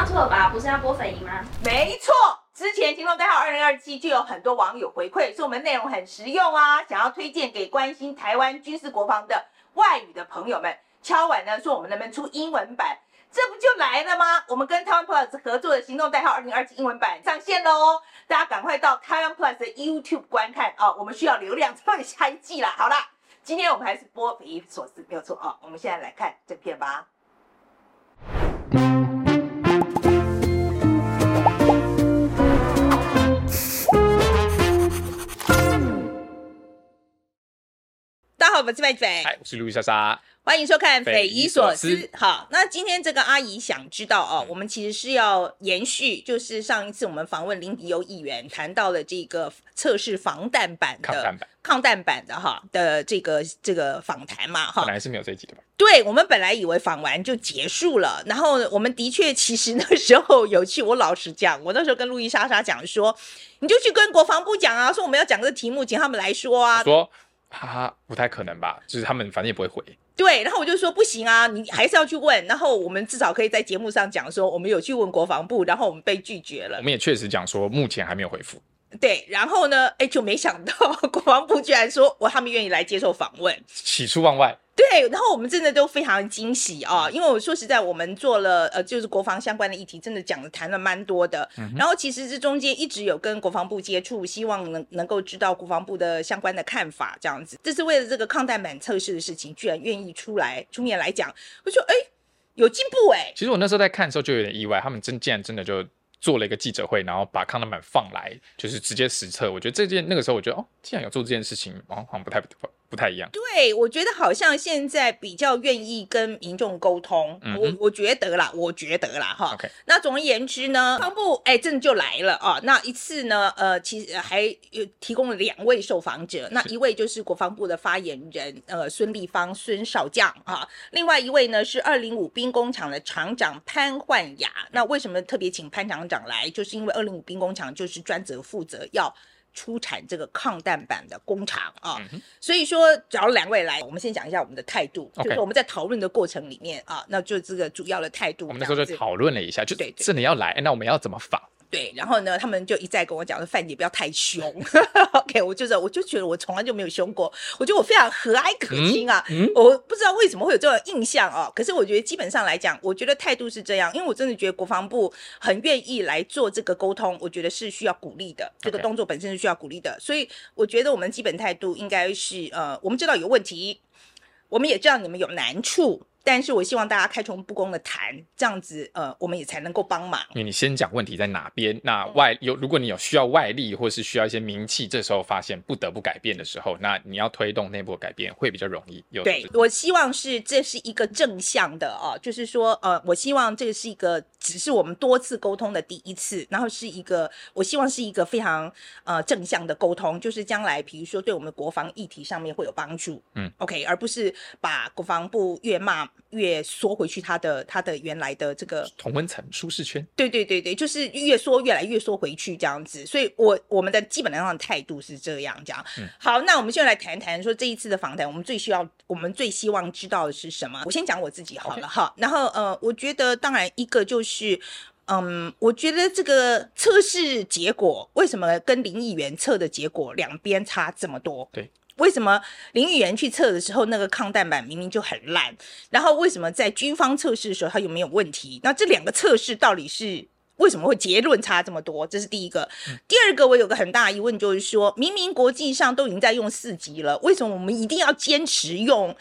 放错了吧？不是要播斐仪吗？没错，之前行动代号二零二七就有很多网友回馈，说我们内容很实用啊，想要推荐给关心台湾军事国防的外语的朋友们。敲碗呢，说我们能不能出英文版？这不就来了吗？我们跟台湾 Plus 合作的行动代号二零二七英文版上线了哦，大家赶快到台湾 Plus 的 YouTube 观看哦，我们需要流量，才会下一季啦。好啦，今天我们还是播匪夷所思，没有错哦。我们现在来看正片吧。好，我是麦斐，嗨，我是路易莎莎。欢迎收看《匪夷所思》。好，那今天这个阿姨想知道哦，我们其实是要延续，就是上一次我们访问林迪优议员谈到了这个测试防弹板的抗弹板、抗弹板的哈的这个这个访谈嘛哈。本来是没有这一集的吧？对，我们本来以为访完就结束了，然后我们的确其实那时候有去。我老实讲，我那时候跟路易莎莎讲说，你就去跟国防部讲啊，说我们要讲这个题目，请他们来说啊。说哈哈，不太可能吧？就是他们反正也不会回。对，然后我就说不行啊，你还是要去问。然后我们至少可以在节目上讲说，我们有去问国防部，然后我们被拒绝了。我们也确实讲说，目前还没有回复。对，然后呢，哎，就没想到国防部居然说，我他们愿意来接受访问，喜出望外。对，然后我们真的都非常惊喜啊，因为我说实在，我们做了呃，就是国防相关的议题，真的讲的谈了蛮多的。嗯、然后其实这中间一直有跟国防部接触，希望能能够知道国防部的相关的看法，这样子。这是为了这个抗弹板测试的事情，居然愿意出来出面来讲，我说哎，有进步哎。其实我那时候在看的时候就有点意外，他们真竟然真的就做了一个记者会，然后把抗弹板放来，就是直接实测。我觉得这件那个时候，我觉得哦，既然有做这件事情，哦，好像不太不。太一样，对，我觉得好像现在比较愿意跟民众沟通，嗯、我我觉得啦，我觉得啦，哈。那总而言之呢，国防部哎，真的就来了啊。那一次呢，呃，其实还有提供了两位受访者，那一位就是国防部的发言人，呃，孙立方孙少将啊，另外一位呢是二零五兵工厂的厂长潘焕雅。那为什么特别请潘厂长来？就是因为二零五兵工厂就是专责负责要。出产这个抗弹板的工厂啊，嗯、所以说找了两位来，我们先讲一下我们的态度就是我们在讨论的过程里面啊，那就这个主要的态度。我们那时候就讨论了一下，就真的要来，那我们要怎么访？对，然后呢，他们就一再跟我讲说：“范姐不要太凶。”OK，我就是，我就觉得我从来就没有凶过，我觉得我非常和蔼可亲啊。嗯嗯、我不知道为什么会有这种印象哦。可是我觉得基本上来讲，我觉得态度是这样，因为我真的觉得国防部很愿意来做这个沟通，我觉得是需要鼓励的。这个动作本身是需要鼓励的，所以我觉得我们基本态度应该是呃，我们知道有问题，我们也知道你们有难处。但是我希望大家开诚布公的谈，这样子，呃，我们也才能够帮忙。因为你先讲问题在哪边，那外有如果你有需要外力，或是需要一些名气，这时候发现不得不改变的时候，那你要推动内部改变会比较容易。有对，我希望是这是一个正向的啊，就是说，呃，我希望这个是一个只是我们多次沟通的第一次，然后是一个我希望是一个非常呃正向的沟通，就是将来比如说对我们国防议题上面会有帮助，嗯，OK，而不是把国防部越骂。越缩回去，他的他的原来的这个同温层舒适圈，对对对对，就是越缩越来越缩回去这样子，所以我我们的基本上的态度是这样讲。嗯、好，那我们现在来谈谈说这一次的访谈，我们最需要我们最希望知道的是什么？我先讲我自己好了哈。然后呃，我觉得当然一个就是，嗯，我觉得这个测试结果为什么跟林议员测的结果两边差这么多？对。为什么林议员去测的时候，那个抗弹板明明就很烂？然后为什么在军方测试的时候，它又没有问题？那这两个测试到底是为什么会结论差这么多？这是第一个。嗯、第二个，我有个很大疑问，就是说明明国际上都已经在用四级了，为什么我们一定要坚持用？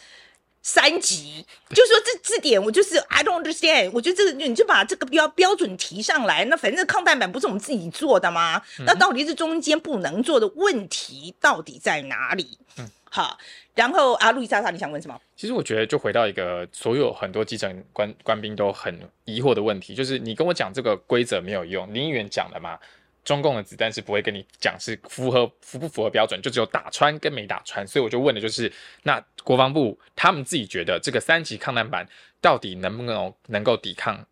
三级，就说这这点我就是 I don't understand。我觉得这个你就把这个标标准提上来，那反正抗弹板不是我们自己做的吗？嗯、那到底是中间不能做的问题到底在哪里？嗯，好，然后啊，路易莎莎，你想问什么？其实我觉得就回到一个所有很多基层官官兵都很疑惑的问题，就是你跟我讲这个规则没有用，林议员讲了嘛？中共的子弹是不会跟你讲是符合符不符合标准，就只有打穿跟没打穿，所以我就问的就是，那国防部他们自己觉得这个三级抗弹板到底能不能能够抵抗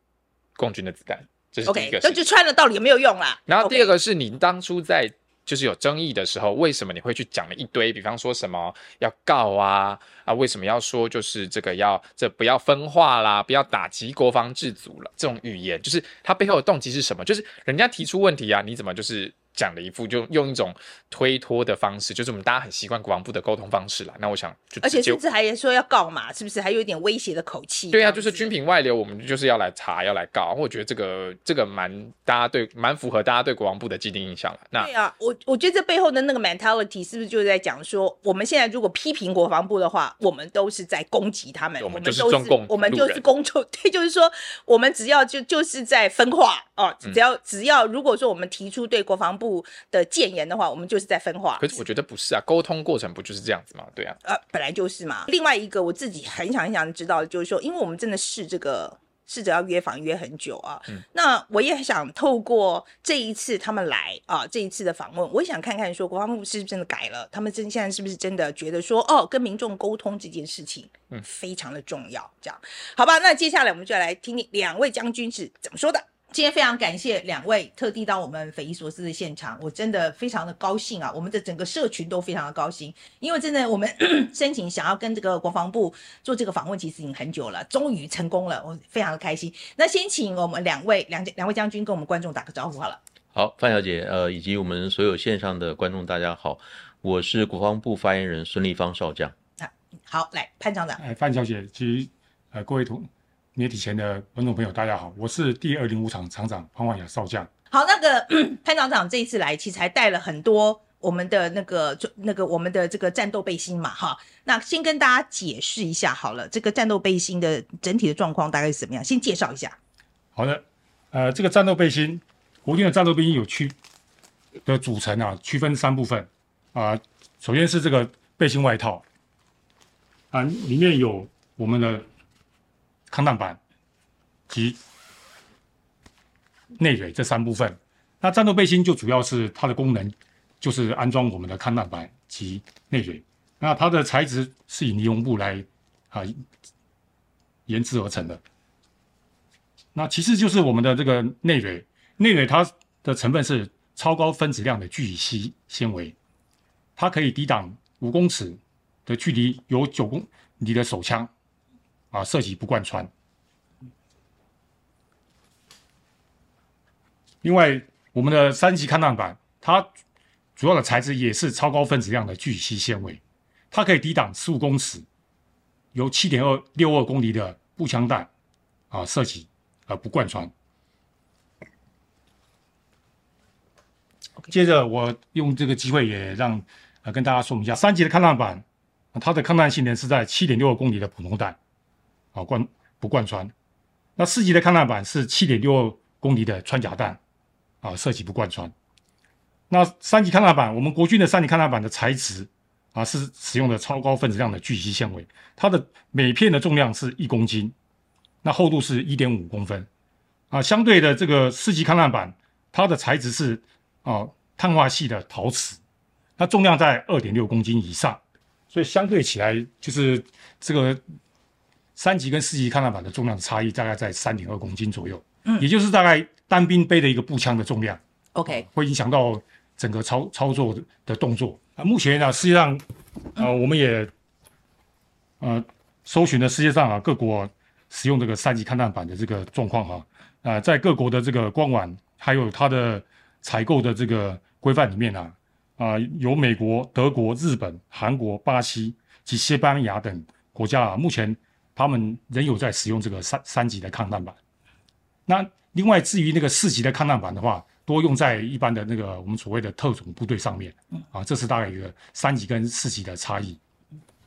共军的子弹？这是第一个。那就穿了到底有没有用啦？然后第二个是你当初在就是有争议的时候，为什么你会去讲了一堆？比方说什么要告啊啊，为什么要说就是这个要这不要分化啦，不要打击国防自主了？这种语言，就是它背后的动机是什么？就是人家提出问题啊，你怎么就是？讲了一副就用一种推脱的方式，就是我们大家很习惯国防部的沟通方式啦。那我想就，而且甚至还说要告嘛，是不是？还有一点威胁的口气。对啊，就是军品外流，我们就是要来查，要来告。我觉得这个这个蛮大家对蛮符合大家对国防部的既定印象了。那对啊，我我觉得这背后的那个 mentality 是不是就是在讲说，我们现在如果批评国防部的话，我们都是在攻击他们，我们就是中共，我们就是公众，对，就是说我们只要就就是在分化哦，只要、嗯、只要如果说我们提出对国防部的谏言的话，我们就是在分化。可是我觉得不是啊，沟通过程不就是这样子吗？对啊，呃，本来就是嘛。另外一个我自己很想很想知道的就是说，因为我们真的试这个试着要约访约很久啊，嗯，那我也想透过这一次他们来啊，这一次的访问，我也想看看说国防部是不是真的改了，他们真现在是不是真的觉得说哦，跟民众沟通这件事情嗯非常的重要，这样好吧？那接下来我们就来听听两位将军是怎么说的。今天非常感谢两位特地到我们匪夷所思的现场，我真的非常的高兴啊！我们的整个社群都非常的高兴，因为真的我们 申请想要跟这个国防部做这个访问，其实已经很久了，终于成功了，我非常的开心。那先请我们两位两两位将军跟我们观众打个招呼好了。好，范小姐，呃，以及我们所有线上的观众，大家好，我是国防部发言人孙立方少将。啊，好，来潘厂长。哎，范小姐及呃各位同。媒体前的观众朋友，大家好，我是第二零五厂厂长潘万雅少将。好，那个 潘厂长这一次来，其实还带了很多我们的那个那个我们的这个战斗背心嘛，哈。那先跟大家解释一下好了，这个战斗背心的整体的状况大概是怎么样？先介绍一下。好的，呃，这个战斗背心，国军的战斗背心有区的组成啊，区分三部分啊、呃。首先是这个背心外套啊，里面有我们的。抗弹板及内蕊这三部分，那战斗背心就主要是它的功能，就是安装我们的抗弹板及内蕊。那它的材质是以尼龙布来啊研制而成的。那其次就是我们的这个内蕊，内蕊它的成分是超高分子量的聚乙烯纤维，它可以抵挡五公尺的距离有九公里的手枪。啊，射击不贯穿。另外，我们的三级抗弹板，它主要的材质也是超高分子量的聚乙烯纤维，它可以抵挡十五公尺，由七点二六二公里的步枪弹啊射击而不贯穿。接着，我用这个机会也让呃跟大家说明一下，三级的抗弹板，它的抗弹性能是在七点六二公里的普通弹。啊，贯不贯穿。那四级的抗弹板是七点六公里的穿甲弹，啊，射击不贯穿。那三级抗弹板，我们国军的三级抗弹板的材质啊，是使用的超高分子量的聚乙烯纤维，它的每片的重量是一公斤，那厚度是一点五公分。啊，相对的这个四级抗弹板，它的材质是啊碳化系的陶瓷，那重量在二点六公斤以上，所以相对起来就是这个。三级跟四级抗弹板的重量的差异大概在三点二公斤左右，嗯，也就是大概单兵背的一个步枪的重量，OK，会影响到整个操操作的的动作啊。目前呢，实际上，呃，我们也呃搜寻了世界上啊各国使用这个三级抗弹板的这个状况哈，啊、呃，在各国的这个官网还有它的采购的这个规范里面啊，啊、呃，有美国、德国、日本、韩国、巴西及西班牙等国家啊，目前。他们仍有在使用这个三三级的抗弹板。那另外至于那个四级的抗弹板的话，多用在一般的那个我们所谓的特种部队上面。啊，这是大概一个三级跟四级的差异。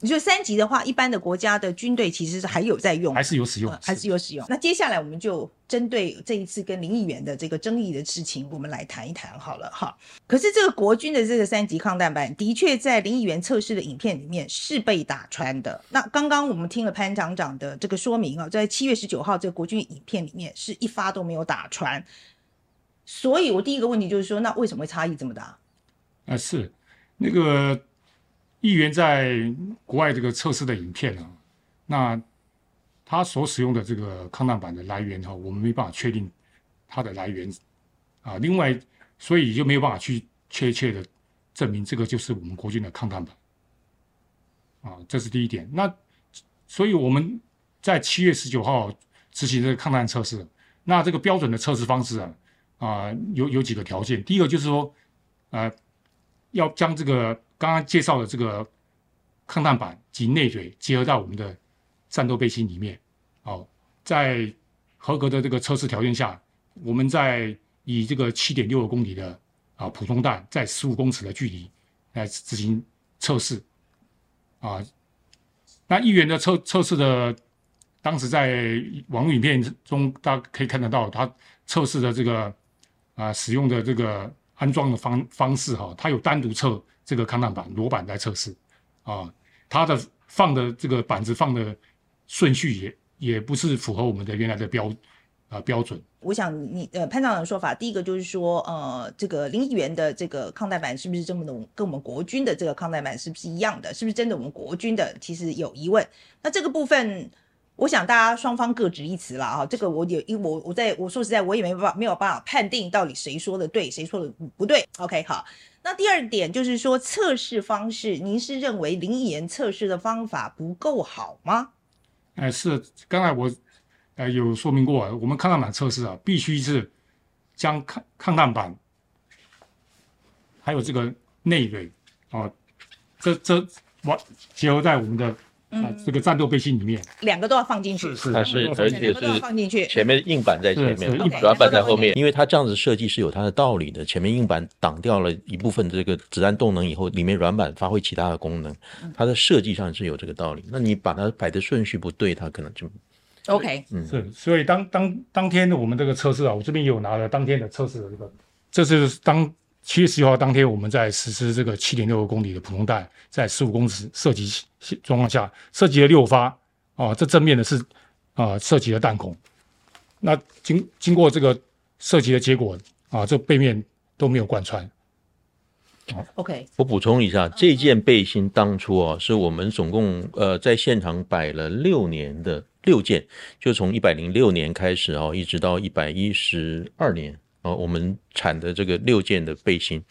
你说三级的话，一般的国家的军队其实是还有在用，还是有使用，还是有使用。那接下来我们就针对这一次跟林议员的这个争议的事情，我们来谈一谈好了哈。可是这个国军的这个三级抗弹板，的确在林议员测试的影片里面是被打穿的。那刚刚我们听了潘厂长的这个说明啊，在七月十九号这个国军影片里面是一发都没有打穿。所以我第一个问题就是说，那为什么会差异这么大？啊，是那个。议员在国外这个测试的影片啊，那他所使用的这个抗弹板的来源哈，我们没办法确定它的来源啊。另外，所以就没有办法去确切的证明这个就是我们国军的抗弹板。啊，这是第一点。那所以我们在七月十九号执行这个抗弹测试。那这个标准的测试方式啊，啊，有有几个条件。第一个就是说，呃，要将这个刚刚介绍的这个抗弹板及内嘴结合到我们的战斗背心里面。哦，在合格的这个测试条件下，我们在以这个七点六公里的啊普通弹，在十五公尺的距离来执行测试。啊，那一元的测测试的，当时在网络影片中，大家可以看得到，它测试的这个啊使用的这个安装的方方式哈，它有单独测这个抗弹板裸板在测试啊，它的放的这个板子放的顺序也也不是符合我们的原来的标啊标准。我想你呃潘长的说法，第一个就是说呃这个林议员的这个抗弹板是不是这么的跟我们国军的这个抗弹板是不是一样的？是不是真的我们国军的？其实有疑问。那这个部分，我想大家双方各执一词了啊。这个我有因我我在我说实在我也没办法没有办法判定到底谁说的对，谁说的不对。OK 好。那第二点就是说测试方式，您是认为林议员测试的方法不够好吗？哎，是刚才我。呃，有说明过，我们抗弹板测试啊，必须是将抗抗弹板还有这个内蕊啊，这这完结合在我们的啊、呃、这个战斗背心里面，两个都要放进去，是，它是而且是放进去，前面硬板在前面，软板在后面，因为它这样子设计是有它的道理的，前面硬板挡掉了一部分这个子弹动能以后，里面软板发挥其他的功能，它的设计上是有这个道理。那你把它摆的顺序不对，它可能就。OK，嗯，是，所以当当当天的我们这个测试啊，我这边也有拿了当天的测试的这个，这是当七月十九号当天我们在实施这个七点六公里的普通弹，在十五公尺射击状况下射击了六发啊，这正面的是啊射击的弹孔，那经经过这个射击的结果啊，这背面都没有贯穿。OK，我补充一下，这件背心当初啊，是我们总共呃在现场摆了六年的六件，就从一百零六年开始啊，一直到一百一十二年啊，我们产的这个六件的背心，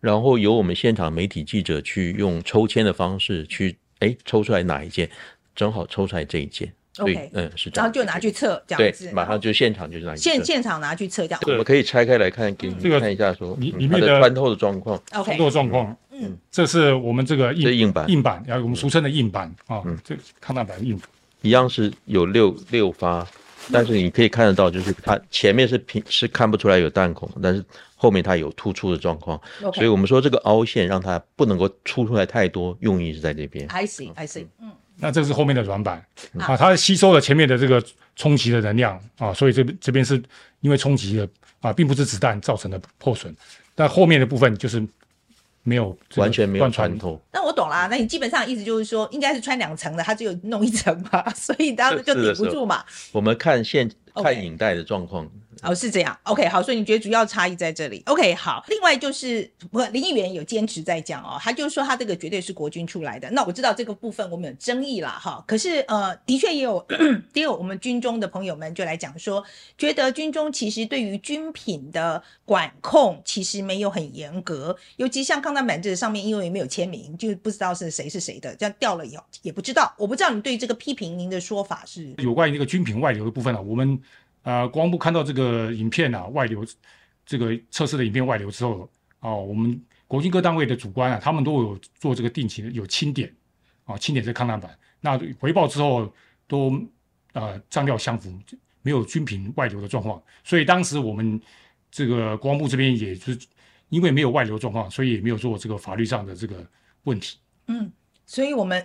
然后由我们现场媒体记者去用抽签的方式去哎抽出来哪一件，正好抽出来这一件。OK，嗯，是这样，然后就拿去测，这样子，马上就现场就拿去测。现现场拿去测，这样。我们可以拆开来看，给你看一下，说里里面的穿透的状况，穿透状况。嗯，这是我们这个硬硬板，硬板，然后我们俗称的硬板啊，嗯，这抗弹板硬板，一样是有六六发，但是你可以看得到，就是它前面是平是看不出来有弹孔，但是后面它有突出的状况，所以我们说这个凹陷让它不能够出出来太多，用意是在这边。I see, I see，嗯。那这是后面的软板。啊，它吸收了前面的这个冲击的能量啊，所以这边这边是因为冲击的啊，并不是子弹造成的破损，但后面的部分就是没有完全没有穿透。那我懂啦，那你基本上意思就是说，应该是穿两层的，它只有弄一层嘛，所以当时就顶不住嘛。我们看现看影带的状况。哦，是这样，OK，好，所以你觉得主要差异在这里，OK，好。另外就是，不，林议员有坚持在讲哦，他就说他这个绝对是国军出来的。那我知道这个部分我们有争议啦，哈。可是呃，的确也有，也有我们军中的朋友们就来讲说，觉得军中其实对于军品的管控其实没有很严格，尤其像抗战板这上面因为没有签名，就不知道是谁是谁的，这样掉了以后也不知道。我不知道你对这个批评，您的说法是？有关于那个军品外流的部分啊，我们。呃，国防部看到这个影片啊，外流，这个测试的影片外流之后，哦，我们国军各单位的主官啊，他们都有做这个定期的有清点，啊，清点这抗弹板，那回报之后都呃账料相符，没有军品外流的状况，所以当时我们这个国防部这边也是因为没有外流状况，所以也没有做这个法律上的这个问题。嗯，所以我们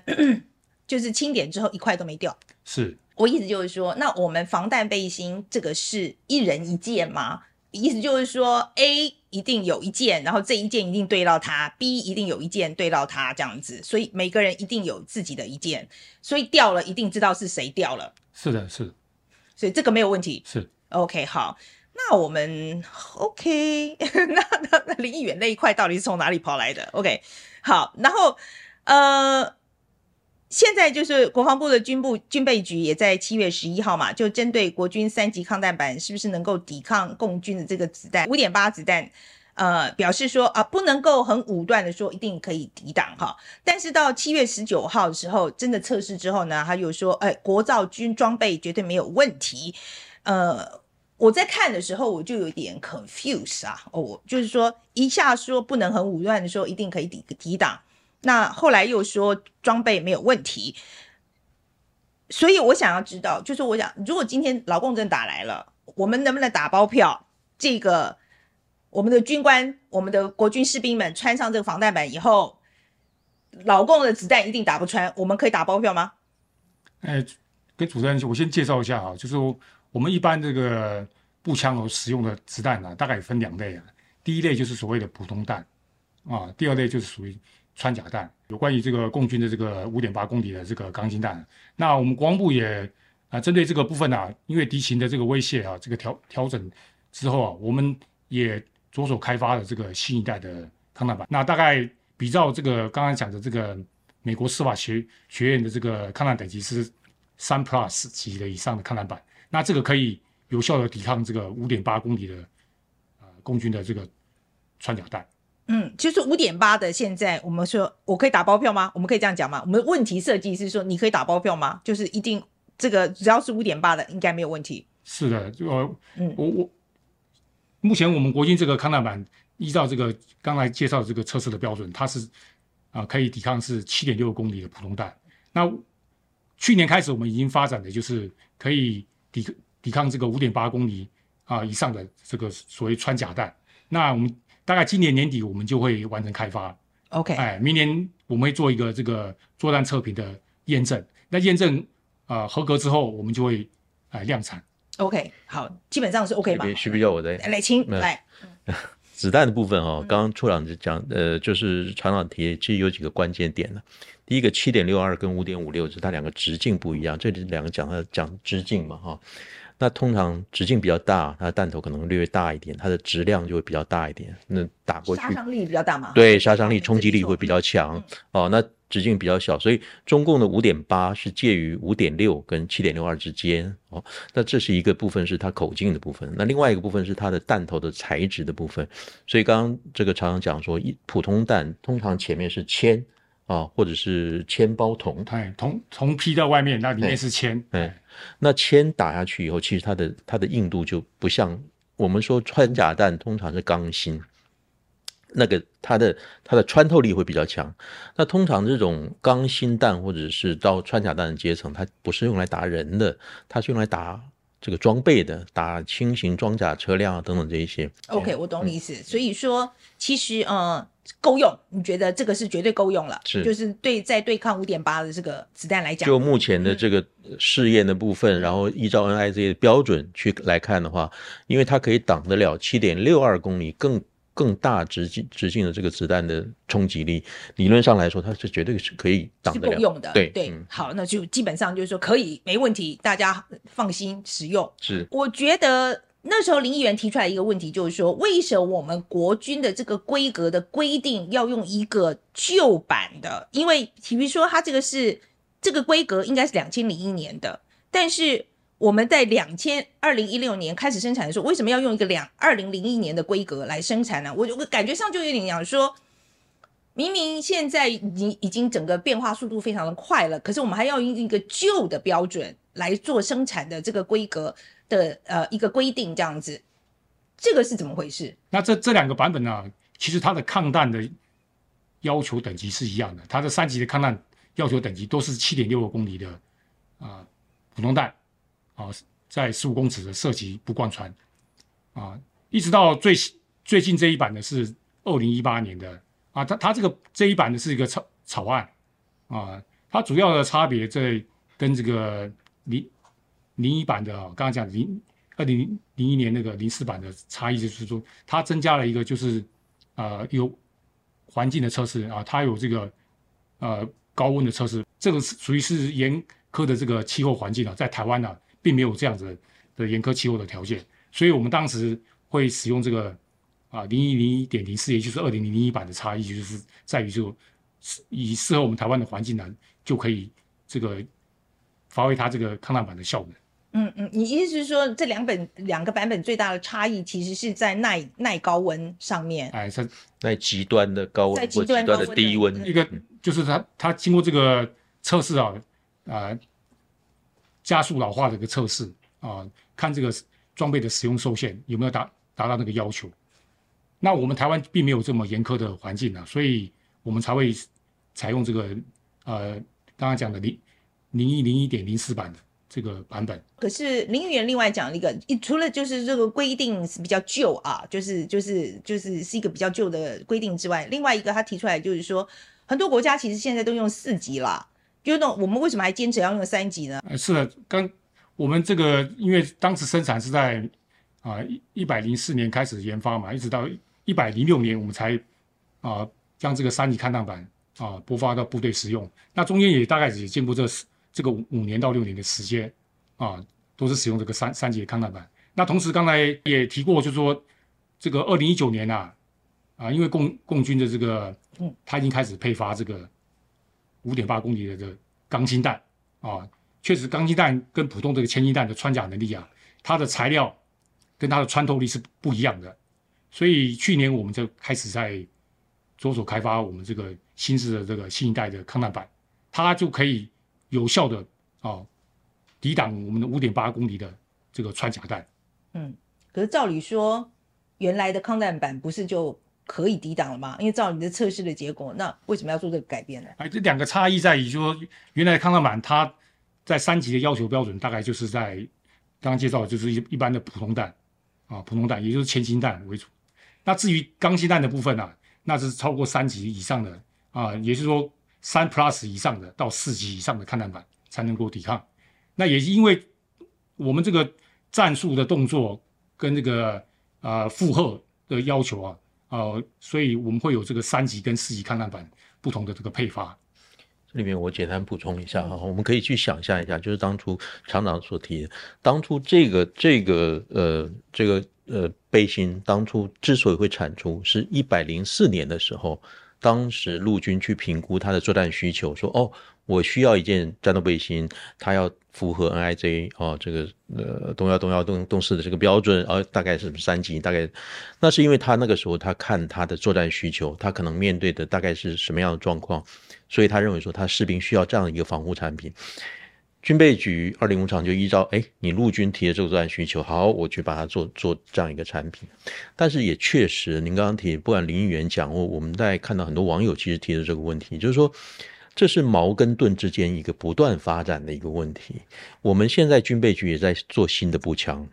就是清点之后一块都没掉。是。我意思就是说，那我们防弹背心这个是一人一件吗？意思就是说，A 一定有一件，然后这一件一定对到他；B 一定有一件对到他，这样子。所以每个人一定有自己的一件，所以掉了一定知道是谁掉了。是的，是的。所以这个没有问题。是。OK，好，那我们 OK，那那那林议员那一块到底是从哪里跑来的？OK，好，然后呃。现在就是国防部的军部军备局也在七月十一号嘛，就针对国军三级抗弹板是不是能够抵抗共军的这个子弹五点八子弹，呃表示说啊，不能够很武断的说一定可以抵挡哈。但是到七月十九号的时候，真的测试之后呢，他又说，哎，国造军装备绝对没有问题。呃，我在看的时候我就有点 confuse 啊，哦，就是说一下说不能很武断的说一定可以抵抵挡，那后来又说装备没有问题。所以我想要知道，就是我想，如果今天老共真打来了，我们能不能打包票？这个我们的军官、我们的国军士兵们穿上这个防弹板以后，老共的子弹一定打不穿，我们可以打包票吗？哎，跟主持人，我先介绍一下啊，就是我们一般这个步枪哦使用的子弹呢、啊，大概分两类啊。第一类就是所谓的普通弹啊，第二类就是属于。穿甲弹有关于这个共军的这个五点八公里的这个钢筋弹，那我们国防部也啊针对这个部分啊，因为敌情的这个威胁啊，这个调调整之后啊，我们也着手开发了这个新一代的抗弹板。那大概比照这个刚刚讲的这个美国司法学学院的这个抗弹等级是三 plus 级的以上的抗弹板，那这个可以有效的抵抗这个五点八公里的啊共军的这个穿甲弹。嗯，就是五点八的，现在我们说我可以打包票吗？我们可以这样讲吗？我们问题设计是说，你可以打包票吗？就是一定这个只要是五点八的，应该没有问题。是的，就嗯，我我目前我们国军这个抗弹板，依照这个刚才介绍的这个测试的标准，它是啊、呃、可以抵抗是七点六公里的普通弹。那去年开始我们已经发展的就是可以抵抵抗这个五点八公里啊、呃、以上的这个所谓穿甲弹。那我们。大概今年年底我们就会完成开发，OK，哎，明年我们会做一个这个作战测评的验证，那验证啊、呃、合格之后，我们就会哎量产，OK，好，基本上是 OK 吧？需不需要我的？来，请来。子弹的部分哦，刚刚处长就讲，呃，就是厂长提，其实有几个关键点呢。第一个，七点六二跟五点五六是它两个直径不一样，这里两个讲它讲直径嘛哈。那通常直径比较大，它的弹头可能略微大一点，它的质量就会比较大一点。那打过去杀伤力比较大嘛？对，杀伤力、冲击力会比较强。嗯、哦，那直径比较小，所以中共的五点八是介于五点六跟七点六二之间。哦，那这是一个部分，是它口径的部分。那另外一个部分是它的弹头的材质的部分。所以刚刚这个常常讲说，一普通弹通常前面是铅。啊，或者是铅包铜，对，铜铜披在外面，那里面是铅。哎，那铅打下去以后，其实它的它的硬度就不像我们说穿甲弹通常是钢芯，那个它的它的穿透力会比较强。那通常这种钢芯弹或者是到穿甲弹的阶层，它不是用来打人的，它是用来打这个装备的，打轻型装甲车辆啊等等这一些。OK，我懂你意思。嗯、所以说，其实嗯。够用？你觉得这个是绝对够用了？是，就是对在对抗五点八的这个子弹来讲，就目前的这个试验的部分，嗯、然后依照 NIZ 的标准去来看的话，因为它可以挡得了七点六二公里更更大直径直径的这个子弹的冲击力，理论上来说，它是绝对是可以挡得了。是够用的。对对，好，那就基本上就是说可以没问题，大家放心使用。是，我觉得。那时候林议员提出来一个问题，就是说，为什么我们国军的这个规格的规定要用一个旧版的？因为比如说，它这个是这个规格应该是两千零一年的，但是我们在两千二零一六年开始生产的时候，为什么要用一个两二零零一年的规格来生产呢？我我感觉上就有点想说，明明现在已经已经整个变化速度非常的快了，可是我们还要用一个旧的标准来做生产的这个规格。的呃一个规定这样子，这个是怎么回事？那这这两个版本呢，其实它的抗弹的要求等级是一样的，它的三级的抗弹要求等级都是七点六个公里的啊、普通弹啊，在十五公尺的射击不贯穿啊，一直到最最近这一版的是二零一八年的啊，它它这个这一版的是一个草草案啊，它主要的差别在跟这个你。零一版的啊，刚刚讲零二零零一年那个零四版的差异就是说，它增加了一个就是呃有环境的测试啊，它有这个呃高温的测试，这个是属于是严苛的这个气候环境啊，在台湾呢、并没有这样子的严苛气候的条件，所以我们当时会使用这个啊零一零一点零四，也就是二零零一版的差异，就是在于就以适合我们台湾的环境呢，就可以这个发挥它这个抗弹板的效能。嗯嗯，你意思是说这两本两个版本最大的差异，其实是在耐耐高温上面？哎，在在极端的高温或极端的低温，一个就是它它经过这个测试啊，啊、呃，加速老化的一个测试啊，看这个装备的使用受限有没有达达到那个要求。那我们台湾并没有这么严苛的环境啊，所以我们才会采用这个呃刚刚讲的零零一零一点零四版的这个版本。可是林议员另外讲了一个，除了就是这个规定是比较旧啊，就是就是就是是一个比较旧的规定之外，另外一个他提出来就是说，很多国家其实现在都用四级了，就那我们为什么还坚持要用三级呢？是的，刚我们这个因为当时生产是在啊一一百零四年开始研发嘛，一直到。一百零六年，我们才啊将这个三级抗弹板啊播发到部队使用。那中间也大概也经过这这个五年到六年的时间啊，都是使用这个三三级的抗弹板。那同时刚才也提过，就是说这个二零一九年啊啊，因为共共军的这个，他已经开始配发这个五点八公里的这个钢筋弹啊，确实钢筋弹跟普通这个千斤弹的穿甲能力啊，它的材料跟它的穿透力是不一样的。所以去年我们就开始在着手开发我们这个新式的这个新一代的抗弹板，它就可以有效的啊抵挡我们的五点八公里的这个穿甲弹。嗯，可是照理说，原来的抗弹板不是就可以抵挡了吗？因为照你的测试的结果，那为什么要做这个改变呢？哎，这两个差异在于，就说原来的抗弹板它在三级的要求标准大概就是在刚刚介绍的就是一一般的普通弹啊，普通弹也就是铅筋弹为主。那至于钢芯弹的部分呢、啊，那是超过三级以上的啊，也就是说三 plus 以上的到四级以上的抗弹板才能够抵抗。那也是因为我们这个战术的动作跟这个啊负荷的要求啊，呃，所以我们会有这个三级跟四级抗弹板不同的这个配发。这里面我简单补充一下哈，我们可以去想象一下，就是当初厂长所提的，当初这个这个呃这个。呃，背心当初之所以会产出，是一百零四年的时候，当时陆军去评估他的作战需求，说哦，我需要一件战斗背心，它要符合 NIJ 哦，这个呃东幺东幺东东四的这个标准，哦，大概是三级，大概那是因为他那个时候他看他的作战需求，他可能面对的大概是什么样的状况，所以他认为说他士兵需要这样的一个防护产品。军备局二零五厂就依照哎，你陆军提的这个作战需求，好，我去把它做做这样一个产品。但是也确实，您刚刚提，不管林议员讲，过我们在看到很多网友其实提的这个问题，就是说，这是矛跟盾之间一个不断发展的一个问题。我们现在军备局也在做新的步枪。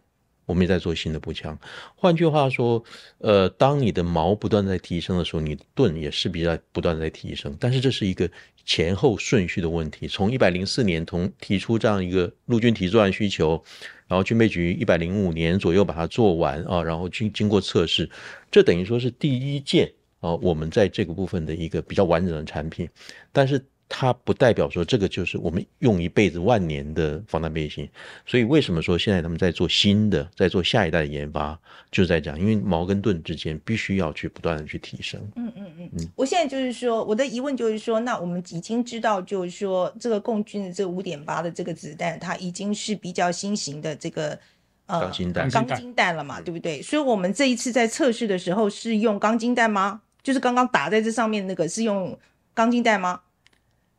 我们也在做新的步枪，换句话说，呃，当你的矛不断在提升的时候，你的盾也势必在不断在提升。但是这是一个前后顺序的问题。从一百零四年从提出这样一个陆军提作战需求，然后军备局一百零五年左右把它做完啊，然后经经过测试，这等于说是第一件啊，我们在这个部分的一个比较完整的产品，但是。它不代表说这个就是我们用一辈子万年的防弹背心，所以为什么说现在他们在做新的，在做下一代的研发，就是在讲，因为矛跟盾之间必须要去不断的去提升。嗯嗯嗯嗯。我现在就是说，我的疑问就是说，那我们已经知道，就是说这个共军的这个五点八的这个子弹，它已经是比较新型的这个呃钢筋弹，钢筋弹了嘛，对不对？所以我们这一次在测试的时候是用钢筋弹吗？就是刚刚打在这上面那个是用钢筋弹吗？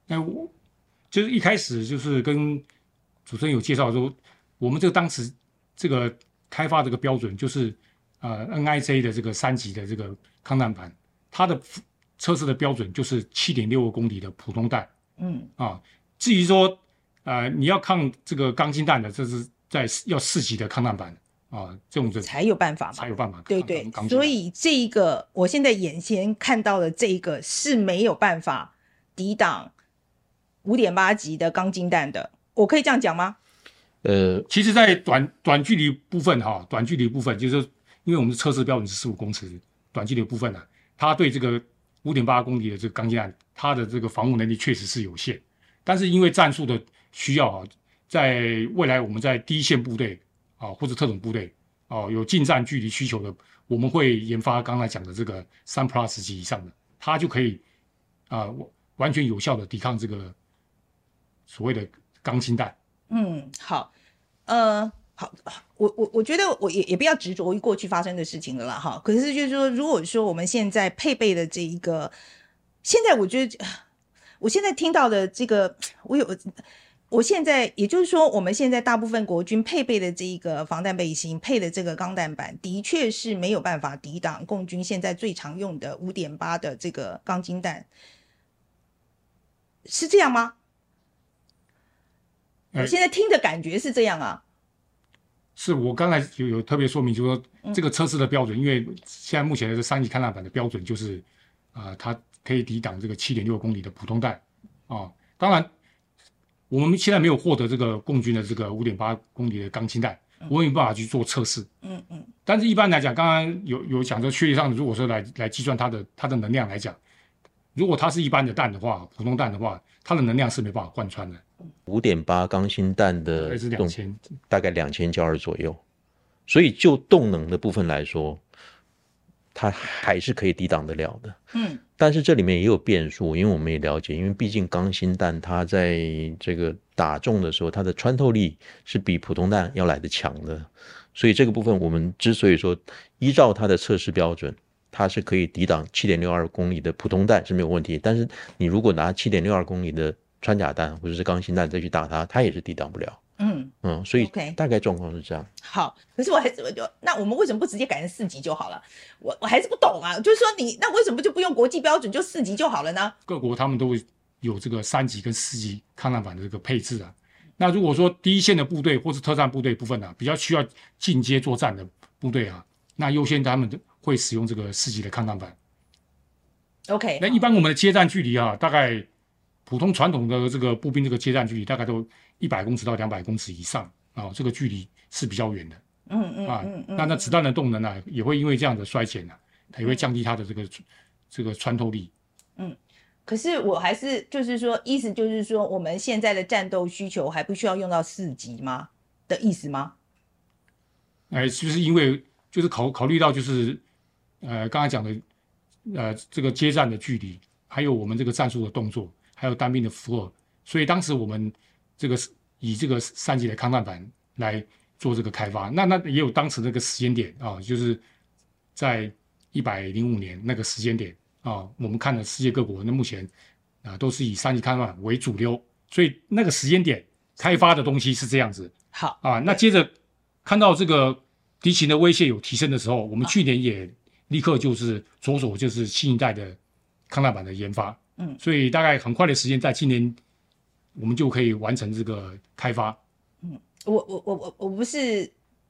那我就是一开始就是跟主持人有介绍说，我们这个当时这个开发这个标准就是呃 NIJ 的这个三级的这个抗弹板，它的测试的标准就是七点六公里的普通弹。嗯啊，至于说呃你要抗这个钢筋弹的，这是在要四级的抗弹板啊，这种才有办法嘛，才有办法。对对，所以这一个我现在眼前看到的这一个是没有办法抵挡。五点八级的钢筋弹的，我可以这样讲吗？呃，其实，在短短距离部分哈，短距离部分就是因为我们的测试标准是十五公尺，短距离部分呢，它对这个五点八公里的这个钢筋弹，它的这个防护能力确实是有限。但是因为战术的需要啊，在未来我们在第一线部队啊或者特种部队啊有近战距离需求的，我们会研发刚才讲的这个三 plus 级以上的，它就可以啊完全有效的抵抗这个。所谓的钢筋弹，嗯，好，呃，好，我我我觉得我也也不要执着于过去发生的事情了啦，哈。可是就是说，如果说我们现在配备的这一个，现在我觉得，我现在听到的这个，我有。我现在也就是说，我们现在大部分国军配备的这一个防弹背心，配的这个钢弹板，的确是没有办法抵挡共军现在最常用的五点八的这个钢筋弹，是这样吗？现在听的感觉是这样啊。是我刚才有有特别说明，就是说这个测试的标准，嗯、因为现在目前的这三级抗弹板的标准就是，啊、呃，它可以抵挡这个七点六公里的普通弹啊、哦，当然。我们现在没有获得这个共军的这个五点八公里的钢筋弹，我没有办法去做测试。嗯嗯。但是一般来讲，刚刚有有讲说，确率上，如果说来来计算它的它的能量来讲，如果它是一般的弹的话，普通弹的话，它的能量是没办法贯穿的。五点八钢芯弹的还是两千，大概两千焦耳左右。所以就动能的部分来说，它还是可以抵挡得了的。嗯。但是这里面也有变数，因为我们也了解，因为毕竟钢芯弹它在这个打中的时候，它的穿透力是比普通弹要来的强的，所以这个部分我们之所以说依照它的测试标准，它是可以抵挡七点六二公里的普通弹是没有问题。但是你如果拿七点六二公里的穿甲弹或者是钢芯弹再去打它，它也是抵挡不了。嗯嗯，所以大概状况是这样。Okay. 好，可是我还是我就那我们为什么不直接改成四级就好了？我我还是不懂啊，就是说你那为什么就不用国际标准就四级就好了呢？各国他们都有这个三级跟四级抗弹板的这个配置啊。那如果说第一线的部队或是特战部队部分呢、啊，比较需要进阶作战的部队啊，那优先他们会使用这个四级的抗弹板。OK，那一般我们的接战距离啊，大概普通传统的这个步兵这个接战距离大概都。一百公尺到两百公尺以上啊，这个距离是比较远的。嗯嗯啊，那那子弹的动能呢、啊，也会因为这样的衰减呢，它也会降低它的这个、嗯、这个穿透力。嗯，可是我还是就是说，意思就是说，我们现在的战斗需求还不需要用到四级吗？的意思吗？哎，就是因为就是考考虑到就是呃刚才讲的呃这个接战的距离，还有我们这个战术的动作，还有单兵的负荷，所以当时我们。这个是以这个三级的抗弹板来做这个开发，那那也有当时那个时间点啊，就是在一百零五年那个时间点啊，我们看了世界各国，那目前啊都是以三级抗弹板为主流，所以那个时间点开发的东西是这样子。好啊，那接着看到这个敌情的威胁有提升的时候，我们去年也立刻就是着手就是新一代的抗弹板的研发。嗯，所以大概很快的时间，在今年。我们就可以完成这个开发。嗯，我我我我我不是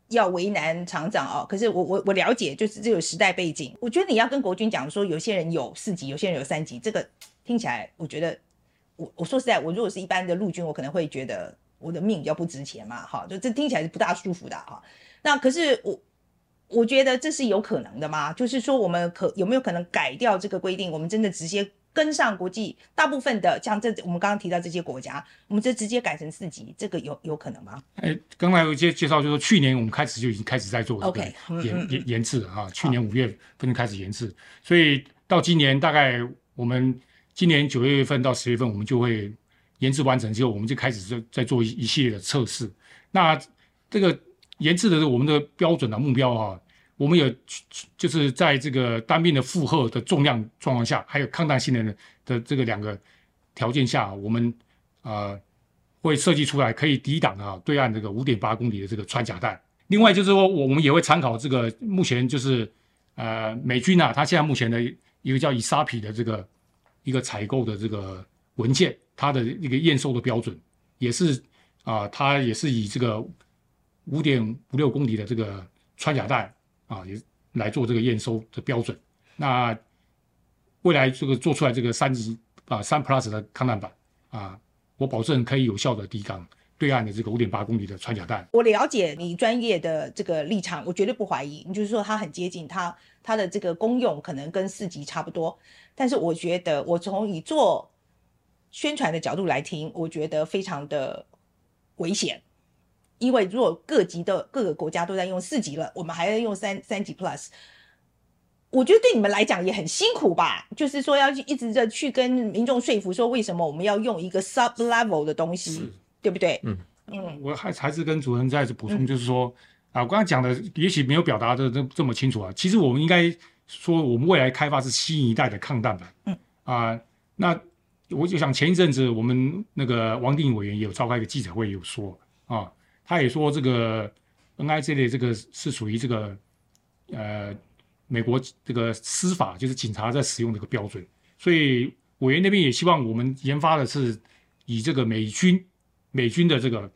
要为难厂长哦，可是我我我了解，就是这个时代背景。我觉得你要跟国军讲说，有些人有四级，有些人有三级，这个听起来，我觉得我我说实在，我如果是一般的陆军，我可能会觉得我的命比较不值钱嘛，哈，就这听起来是不大舒服的哈。那可是我我觉得这是有可能的吗？就是说，我们可有没有可能改掉这个规定？我们真的直接。跟上国际大部分的，像这我们刚刚提到这些国家，我们就直接改成四级，这个有有可能吗？哎，刚才有一些介绍，就是说去年我们开始就已经开始在做 OK 研研研制了啊，去年五月份就开始研制，所以到今年大概我们今年九月份到十月份，我们就会研制完成之后，我们就开始在在做一一系列的测试。那这个研制的是我们的标准的目标啊。我们有，就是在这个单兵的负荷的重量状况下，还有抗弹性能的的这个两个条件下，我们呃会设计出来可以抵挡啊对岸这个五点八公里的这个穿甲弹。另外就是说，我们也会参考这个目前就是呃美军啊，他现在目前的一个叫以沙皮的这个一个采购的这个文件，它的一个验收的标准也是啊，它也是以这个五点五六公里的这个穿甲弹。啊，也来做这个验收的标准。那未来这个做出来这个三级啊三 plus 的抗弹板啊，我保证可以有效的抵挡对岸的这个五点八公里的穿甲弹。我了解你专业的这个立场，我绝对不怀疑。你就是说它很接近，它它的这个功用可能跟四级差不多。但是我觉得，我从以做宣传的角度来听，我觉得非常的危险。因为如果各级的各个国家都在用四级了，我们还要用三三级 plus，我觉得对你们来讲也很辛苦吧？就是说要去一直在去跟民众说服，说为什么我们要用一个 sub level 的东西，对不对？嗯，嗯，我还还是跟主任再次补充，就是说、嗯、啊，我刚才讲的也许没有表达的这这么清楚啊。其实我们应该说，我们未来开发是新一代的抗氮板。嗯啊，那我就想前一阵子我们那个王定委员也有召开一个记者会，有说啊，他也说这个 NI 这类这个是属于这个呃美国这个司法就是警察在使用这个标准，所以委员那边也希望我们研发的是以这个美军。美军的这个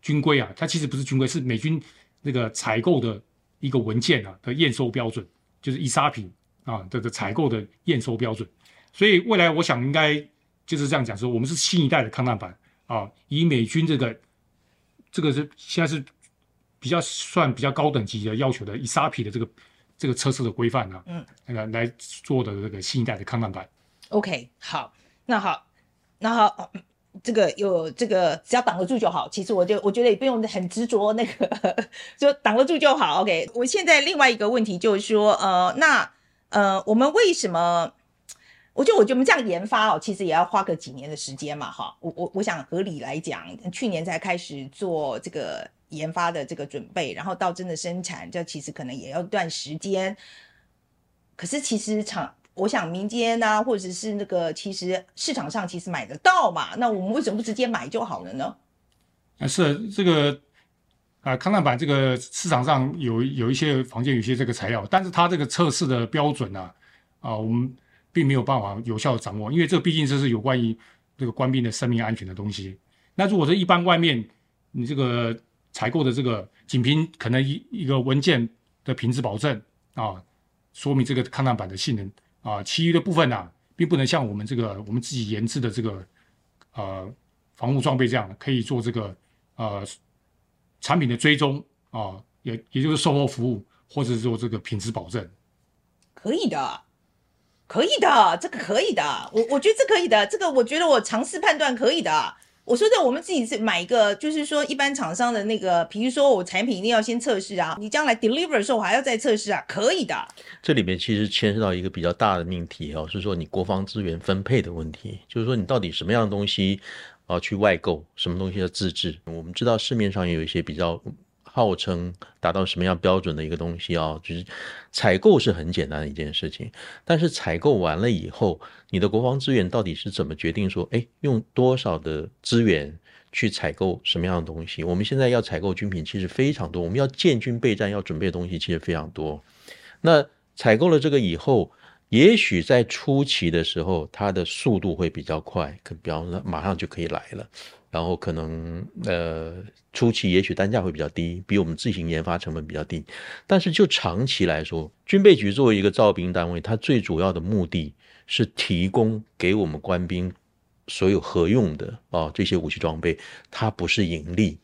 军规啊，它其实不是军规，是美军那个采购的一个文件啊的验收标准，就是 ISAPI 啊的的采购的验收标准。所以未来我想应该就是这样讲说，我们是新一代的抗弹板啊，以美军这个这个是现在是比较算比较高等级的要求的 ISAPI 的这个这个测试的规范啊，嗯，那个来做的这个新一代的抗氮板。OK，好，那好，那好。这个有这个只要挡得住就好，其实我就我觉得也不用很执着那个，就挡得住就好。OK，我现在另外一个问题就是说，呃，那呃，我们为什么？我觉得我觉得我们这样研发哦，其实也要花个几年的时间嘛，哈。我我我想合理来讲，去年才开始做这个研发的这个准备，然后到真的生产，这其实可能也要一段时间。可是其实厂。我想民间啊，或者是那个，其实市场上其实买得到嘛。那我们为什么不直接买就好了呢？啊，是这个啊，抗氮板这个市场上有有一些房间有些这个材料，但是它这个测试的标准呢，啊，啊，我们并没有办法有效的掌握，因为这毕竟这是有关于这个官兵的生命安全的东西。那如果是一般外面你这个采购的这个仅凭可能一一个文件的品质保证啊，说明这个抗弹板的性能。啊，其余的部分呢、啊，并不能像我们这个我们自己研制的这个呃防护装备这样，可以做这个呃产品的追踪啊，也也就是售后服务，或者是做这个品质保证。可以的，可以的，这个可以的，我我觉得这可以的，这个我觉得我尝试判断可以的。我说的，我们自己是买一个，就是说一般厂商的那个，比如说我产品一定要先测试啊，你将来 deliver 的时候我还要再测试啊，可以的。这里面其实牵涉到一个比较大的命题哦，是说你国防资源分配的问题，就是说你到底什么样的东西啊去外购，什么东西要自制。我们知道市面上也有一些比较。号称达到什么样标准的一个东西啊？就是采购是很简单的一件事情，但是采购完了以后，你的国防资源到底是怎么决定说，哎，用多少的资源去采购什么样的东西？我们现在要采购军品其实非常多，我们要建军备战要准备的东西其实非常多。那采购了这个以后，也许在初期的时候，它的速度会比较快，可比方说马上就可以来了。然后可能呃初期也许单价会比较低，比我们自行研发成本比较低，但是就长期来说，军备局作为一个造兵单位，它最主要的目的是提供给我们官兵所有合用的啊这些武器装备，它不是盈利，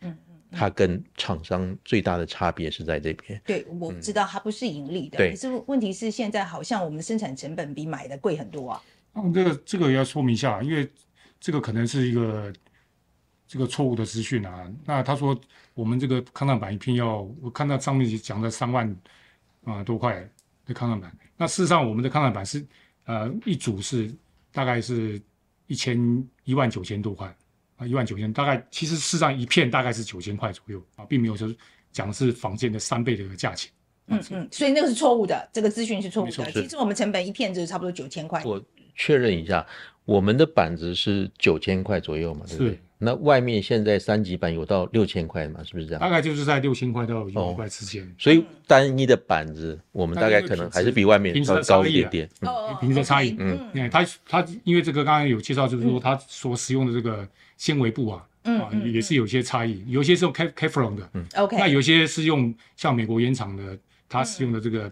嗯嗯，它跟厂商最大的差别是在这边。对，我知道它不是盈利的，对，可是问题是现在好像我们的生产成本比买的贵很多啊。嗯，这个这个也要说明一下，因为这个可能是一个。这个错误的资讯啊，那他说我们这个抗氮板一片要，我看到上面讲的三万啊、呃、多块的抗氮板，那事实上我们的抗氮板是呃一组是大概是一千一万九千多块啊，一万九千大概其实事实上一片大概是九千块左右啊，并没有说讲的是房间的三倍的价钱。嗯嗯，所以那个是错误的，这个资讯是错误的。其实我们成本一片就是差不多九千块。我确认一下，我们的板子是九千块左右嘛？对不对？是。那外面现在三级板有到六千块嘛？是不是这样？大概就是在六千块到一万块之间。哦，所以单一的板子，我们大概可能还是比外面稍微高一点点。哦品质的差异，嗯，嗯，它它因为这个刚刚有介绍，就是说它所使用的这个纤维布啊，嗯，啊也是有些差异，有些是用 Kevlar 的，嗯，OK，那有些是用像美国原厂的，它使用的这个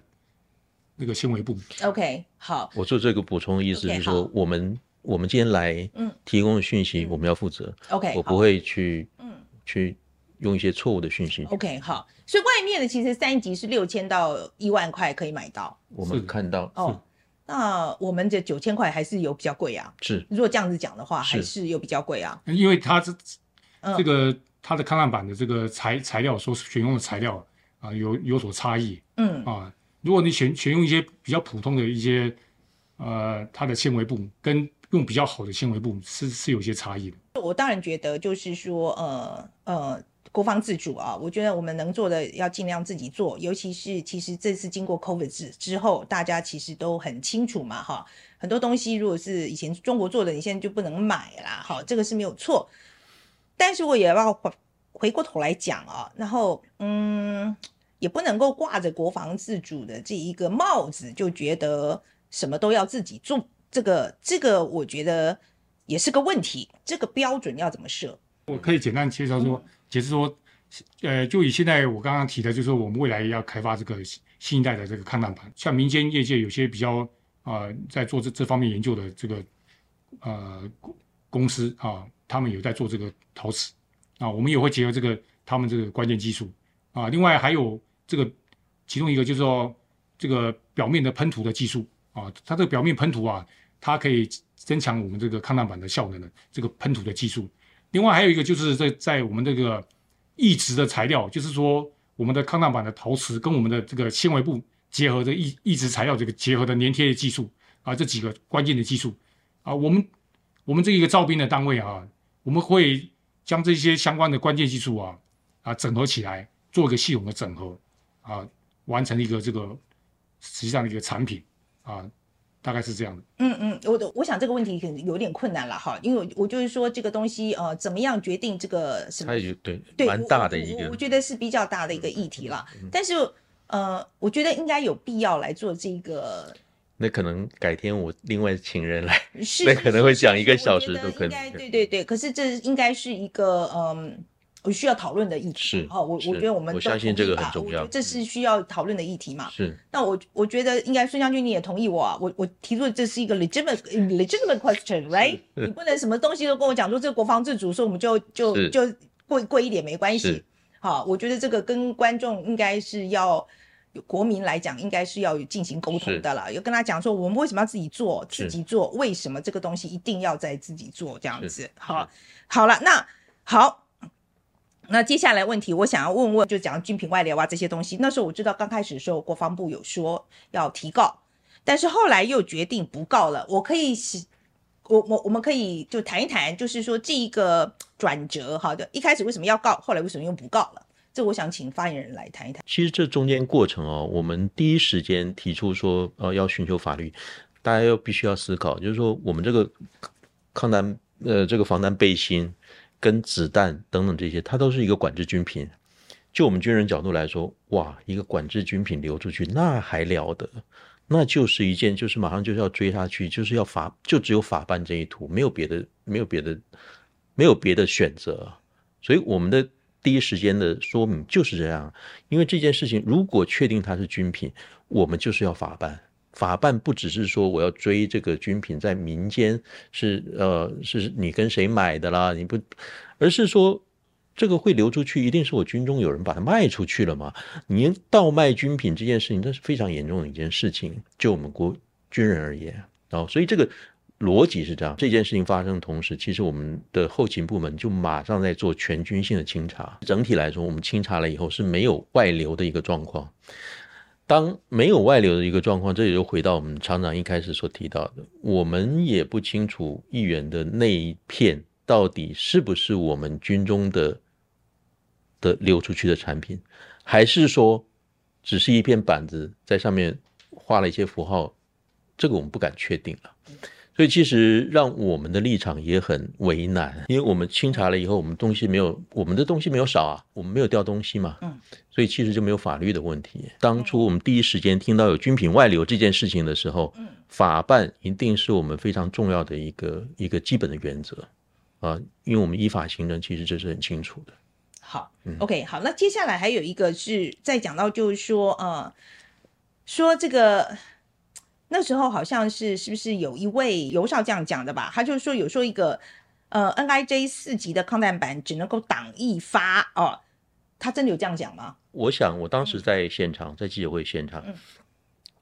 那个纤维布。OK，好。我做这个补充的意思是说我们。我们今天来提供的讯息，我们要负责。OK，我不会去，嗯，去用一些错误的讯息。OK，好。所以外面的其实三级是六千到一万块可以买到。我们看到哦，那我们的九千块还是有比较贵啊。是，如果这样子讲的话，还是有比较贵啊。因为它这这个它的抗氮板的这个材材料所选用的材料啊，有有所差异。嗯啊，如果你选选用一些比较普通的一些呃它的纤维布跟用比较好的纤维布是是有些差异的。我当然觉得就是说，呃呃，国防自主啊，我觉得我们能做的要尽量自己做，尤其是其实这次经过 COVID 之之后，大家其实都很清楚嘛，哈，很多东西如果是以前中国做的，你现在就不能买啦，哈，这个是没有错。但是我也要回回过头来讲啊，然后嗯，也不能够挂着国防自主的这一个帽子，就觉得什么都要自己做，这个这个我觉得。也是个问题，这个标准要怎么设？我可以简单介绍说，嗯、解释说，呃，就以现在我刚刚提的，就是我们未来要开发这个新一代的这个抗弹板，像民间业界有些比较啊、呃，在做这这方面研究的这个呃公司啊，他们有在做这个陶瓷啊，我们也会结合这个他们这个关键技术啊，另外还有这个其中一个就是说这个表面的喷涂的技术啊，它这个表面喷涂啊，它可以。增强我们这个抗弹板的效能的这个喷涂的技术，另外还有一个就是在在我们这个异质的材料，就是说我们的抗弹板的陶瓷跟我们的这个纤维布结合的异异质材料这个结合的粘贴的技术啊，这几个关键的技术啊，我们我们这一个造兵的单位啊，我们会将这些相关的关键技术啊啊整合起来，做一个系统的整合啊，完成一个这个实际上的一个产品啊。大概是这样的。嗯嗯，我的我想这个问题可能有点困难了哈，因为我就是说这个东西呃，怎么样决定这个什么？对对，蛮大的一个我，我觉得是比较大的一个议题了。嗯、但是呃，我觉得应该有必要来做这个。那可能改天我另外请人来，是 那可能会讲一个小时都可能。对对对，可是这应该是一个嗯。我需要讨论的议题是哦，我我觉得我们我相信这个很重要，这是需要讨论的议题嘛。是，那我我觉得应该孙将军你也同意我啊，我我提出的这是一个 legitimate legitimate question，right？你不能什么东西都跟我讲说这个国防自主，说我们就就就贵贵一点没关系。好，我觉得这个跟观众应该是要有国民来讲，应该是要有进行沟通的了，要跟他讲说我们为什么要自己做，自己做，为什么这个东西一定要在自己做这样子。好，好了，那好。那接下来问题，我想要问问，就讲军品外流啊这些东西。那时候我知道刚开始的时候，国防部有说要提告，但是后来又决定不告了。我可以，我我我们可以就谈一谈，就是说这一个转折，好的，一开始为什么要告，后来为什么又不告了？这我想请发言人来谈一谈。其实这中间过程哦，我们第一时间提出说，呃，要寻求法律，大家又必须要思考，就是说我们这个抗弹，呃，这个防弹背心。跟子弹等等这些，它都是一个管制军品。就我们军人角度来说，哇，一个管制军品流出去，那还了得？那就是一件，就是马上就是要追下去，就是要法，就只有法办这一途，没有别的，没有别的，没有别的选择。所以我们的第一时间的说明就是这样，因为这件事情如果确定它是军品，我们就是要法办。法办不只是说我要追这个军品在民间是呃是你跟谁买的啦，你不，而是说这个会流出去，一定是我军中有人把它卖出去了嘛？你倒卖军品这件事情，那是非常严重的一件事情，就我们国军人而言啊，所以这个逻辑是这样。这件事情发生的同时，其实我们的后勤部门就马上在做全军性的清查。整体来说，我们清查了以后是没有外流的一个状况。当没有外流的一个状况，这也就回到我们厂长一开始所提到的，我们也不清楚议员的那一片到底是不是我们军中的的流出去的产品，还是说只是一片板子在上面画了一些符号，这个我们不敢确定了。所以其实让我们的立场也很为难，因为我们清查了以后，我们东西没有，我们的东西没有少啊，我们没有掉东西嘛，嗯，所以其实就没有法律的问题。当初我们第一时间听到有军品外流这件事情的时候，嗯，法办一定是我们非常重要的一个一个基本的原则啊，因为我们依法行政，其实这是很清楚的。好，嗯，OK，好，那接下来还有一个是再讲到就是说，呃，说这个。那时候好像是是不是有一位游少这样讲的吧？他就是说有说一个呃 NIJ 四级的抗弹板只能够挡一发哦，他真的有这样讲吗？我想我当时在现场，在记者会现场，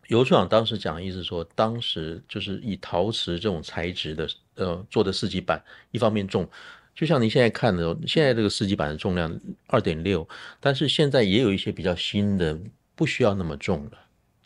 游、嗯、处长当时讲的意思说，当时就是以陶瓷这种材质的呃做的四级板，一方面重，就像您现在看的，现在这个四级板的重量二点六，但是现在也有一些比较新的，不需要那么重了。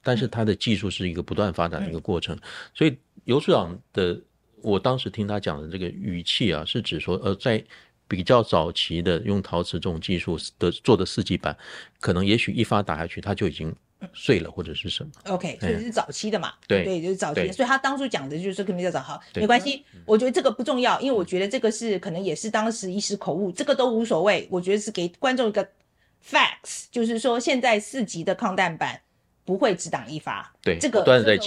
但是它的技术是一个不断发展的一个过程，所以游处长的我当时听他讲的这个语气啊，是指说，呃，在比较早期的用陶瓷这种技术的做的四季板，可能也许一发打下去，它就已经碎了或者是什么。OK，所以是早期的嘛？对对，就是早期的。所以他当初讲的就是可能比较早，好，没关系。我觉得这个不重要，因为我觉得这个是可能也是当时一时口误，这个都无所谓。我觉得是给观众一个 facts，就是说现在四级的抗弹板。不会只挡一发，对这个。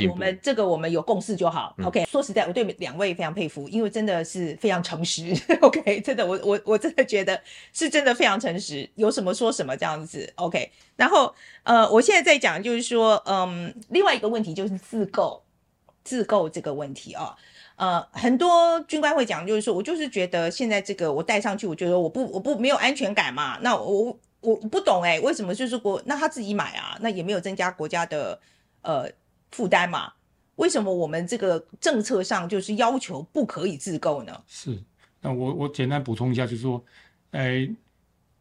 我们这个我们有共识就好。嗯、OK，说实在，我对两位非常佩服，因为真的是非常诚实。OK，真的，我我我真的觉得是真的非常诚实，有什么说什么这样子。OK，然后呃，我现在在讲就是说，嗯，另外一个问题就是自购自购这个问题啊、哦，呃，很多军官会讲，就是说我就是觉得现在这个我戴上去，我觉得我不我不没有安全感嘛，那我。我不懂哎、为什么就是国那他自己买啊？那也没有增加国家的呃负担嘛？为什么我们这个政策上就是要求不可以自购呢？是，那我我简单补充一下，就是说，哎、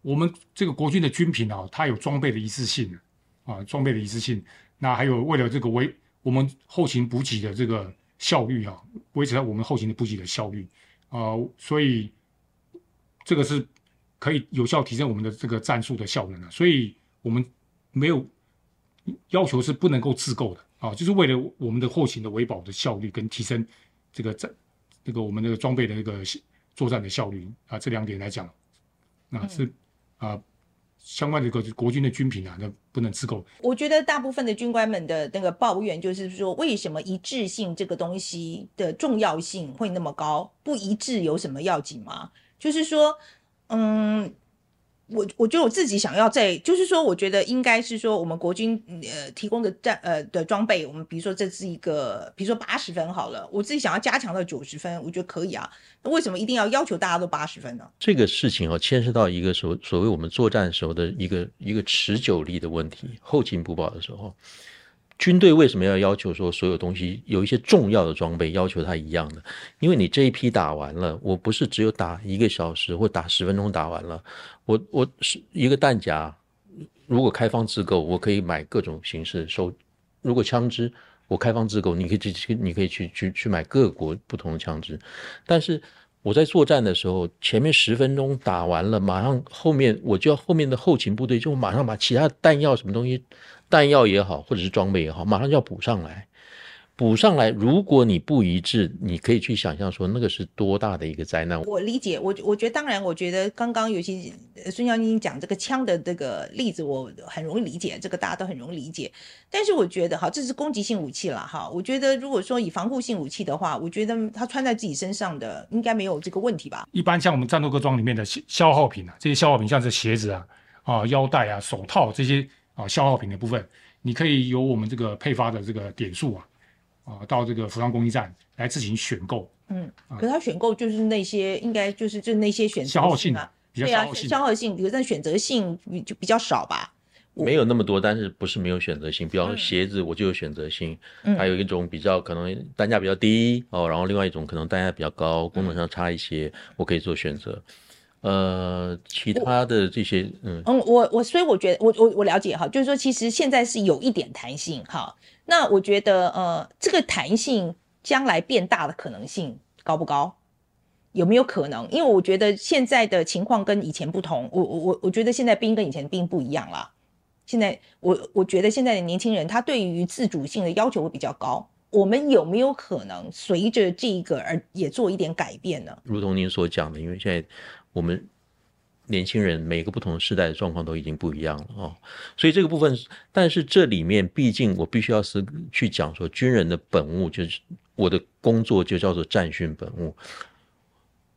我们这个国军的军品啊，它有装备的一致性啊，装备的一致性。那还有为了这个维我们后勤补给的这个效率啊，维持我们后勤的补给的效率啊，所以这个是。可以有效提升我们的这个战术的效能啊，所以我们没有要求是不能够自购的啊，就是为了我们的后勤的维保的效率跟提升这个战这个我们的装备的这个作战的效率啊，这两点来讲，那是啊相关的这个国军的军品啊，那不能自购。我觉得大部分的军官们的那个抱怨就是说，为什么一致性这个东西的重要性会那么高？不一致有什么要紧吗？就是说。嗯，我我觉得我自己想要在，就是说，我觉得应该是说，我们国军呃提供的战呃的装备，我们比如说这是一个，比如说八十分好了，我自己想要加强到九十分，我觉得可以啊。那为什么一定要要求大家都八十分呢？这个事情哦，牵涉到一个所所谓我们作战时候的一个一个持久力的问题，后勤补保的时候。军队为什么要要求说所有东西有一些重要的装备要求它一样的？因为你这一批打完了，我不是只有打一个小时或打十分钟打完了，我我是一个弹夹，如果开放自购，我可以买各种形式的收；如果枪支，我开放自购，你可以去你可以去去去买各国不同的枪支。但是我在作战的时候，前面十分钟打完了，马上后面我就要后面的后勤部队就马上把其他弹药什么东西。弹药也好，或者是装备也好，马上就要补上来，补上来。如果你不一致，你可以去想象说那个是多大的一个灾难。我理解，我我觉得当然，我觉得刚刚尤其孙将军讲这个枪的这个例子，我很容易理解，这个大家都很容易理解。但是我觉得哈，这是攻击性武器了哈。我觉得如果说以防护性武器的话，我觉得它穿在自己身上的应该没有这个问题吧。一般像我们战斗各装里面的消耗品啊，这些消耗品像是鞋子啊、啊腰带啊、手套这些。啊，消耗品的部分，你可以由我们这个配发的这个点数啊，啊，到这个服装供应站来自行选购。嗯，可是他选购就是那些，应该就是就那些选择啊，消耗性啊，比较消耗性，对啊，消耗性，比如但选择性就比较少吧。没有那么多，但是不是没有选择性？比方说鞋子，我就有选择性。嗯，还有一种比较可能单价比较低哦，然后另外一种可能单价比较高，功能上差一些，我可以做选择。呃，其他的这些，嗯嗯，我我所以我觉得，我我我了解哈，就是说其实现在是有一点弹性哈。那我觉得呃，这个弹性将来变大的可能性高不高？有没有可能？因为我觉得现在的情况跟以前不同，我我我我觉得现在兵跟以前兵不一样了。现在我我觉得现在的年轻人他对于自主性的要求会比较高。我们有没有可能随着这个而也做一点改变呢？如同您所讲的，因为现在。我们年轻人每个不同的时代的状况都已经不一样了哦，所以这个部分，但是这里面毕竟我必须要是去讲说，军人的本务就是我的工作就叫做战训本务，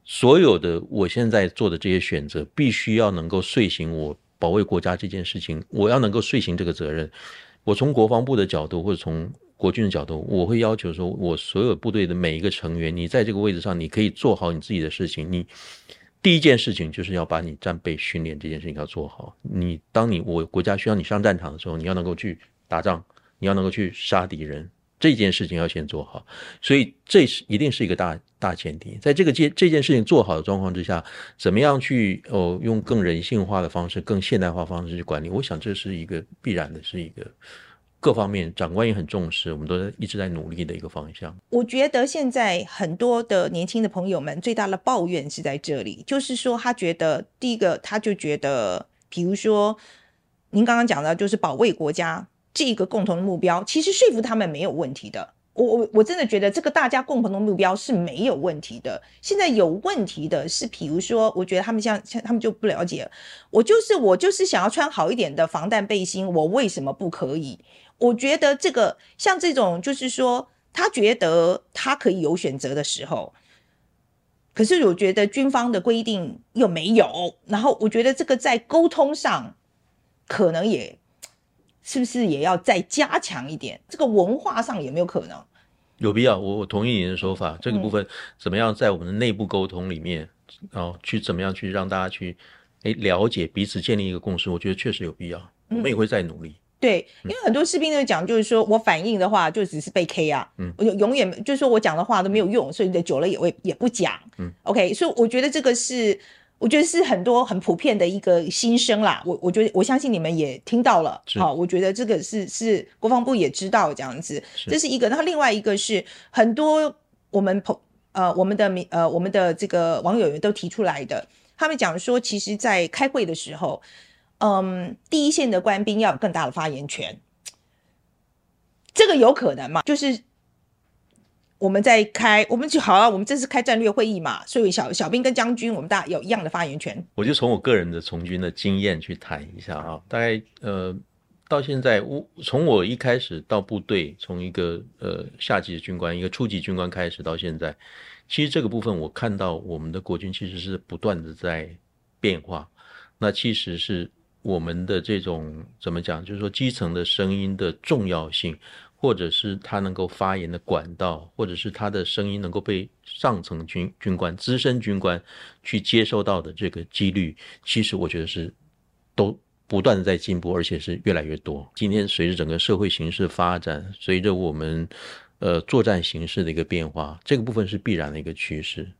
所有的我现在做的这些选择，必须要能够遂行我保卫国家这件事情，我要能够遂行这个责任。我从国防部的角度或者从国军的角度，我会要求说，我所有部队的每一个成员，你在这个位置上，你可以做好你自己的事情，你。第一件事情就是要把你战备训练这件事情要做好。你当你我国家需要你上战场的时候，你要能够去打仗，你要能够去杀敌人，这件事情要先做好。所以这是一定是一个大大前提。在这个件这件事情做好的状况之下，怎么样去哦用更人性化的方式、更现代化方式去管理？我想这是一个必然的，是一个各方面长官也很重视，我们都一直在努力的一个方向。我觉得现在很多的年轻的朋友们最大的抱怨是在这里，就是说他觉得第一个，他就觉得，比如说您刚刚讲的，就是保卫国家这个共同的目标，其实说服他们没有问题的。我我我真的觉得这个大家共同的目标是没有问题的。现在有问题的是，比如说，我觉得他们像像他们就不了解，我就是我就是想要穿好一点的防弹背心，我为什么不可以？我觉得这个像这种就是说，他觉得他可以有选择的时候，可是我觉得军方的规定又没有，然后我觉得这个在沟通上可能也。是不是也要再加强一点？这个文化上有没有可能？有必要，我我同意你的说法。这个部分怎么样在我们的内部沟通里面，然后、去怎么样去让大家去诶了解彼此，建立一个共识？我觉得确实有必要，嗯、我们也会再努力。对，因为很多士兵都讲，就是说我反应的话，就只是被 K 啊，嗯，我就永远就是说我讲的话都没有用，所以久了也会也不讲。嗯，OK，所以我觉得这个是。我觉得是很多很普遍的一个心声啦，我我觉得我相信你们也听到了，好，我觉得这个是是国防部也知道这样子，这是一个。然后另外一个是很多我们朋呃我们的民呃我们的这个网友都提出来的，他们讲说，其实，在开会的时候，嗯，第一线的官兵要有更大的发言权，这个有可能吗？就是。我们在开，我们就好啊，我们这次开战略会议嘛，所以小小兵跟将军，我们大家有一样的发言权。我就从我个人的从军的经验去谈一下啊，大概呃到现在，我从我一开始到部队，从一个呃下级的军官，一个初级军官开始到现在，其实这个部分我看到我们的国军其实是不断的在变化。那其实是我们的这种怎么讲，就是说基层的声音的重要性。或者是他能够发言的管道，或者是他的声音能够被上层军军官、资深军官去接收到的这个几率，其实我觉得是都不断的在进步，而且是越来越多。今天随着整个社会形势发展，随着我们呃作战形势的一个变化，这个部分是必然的一个趋势。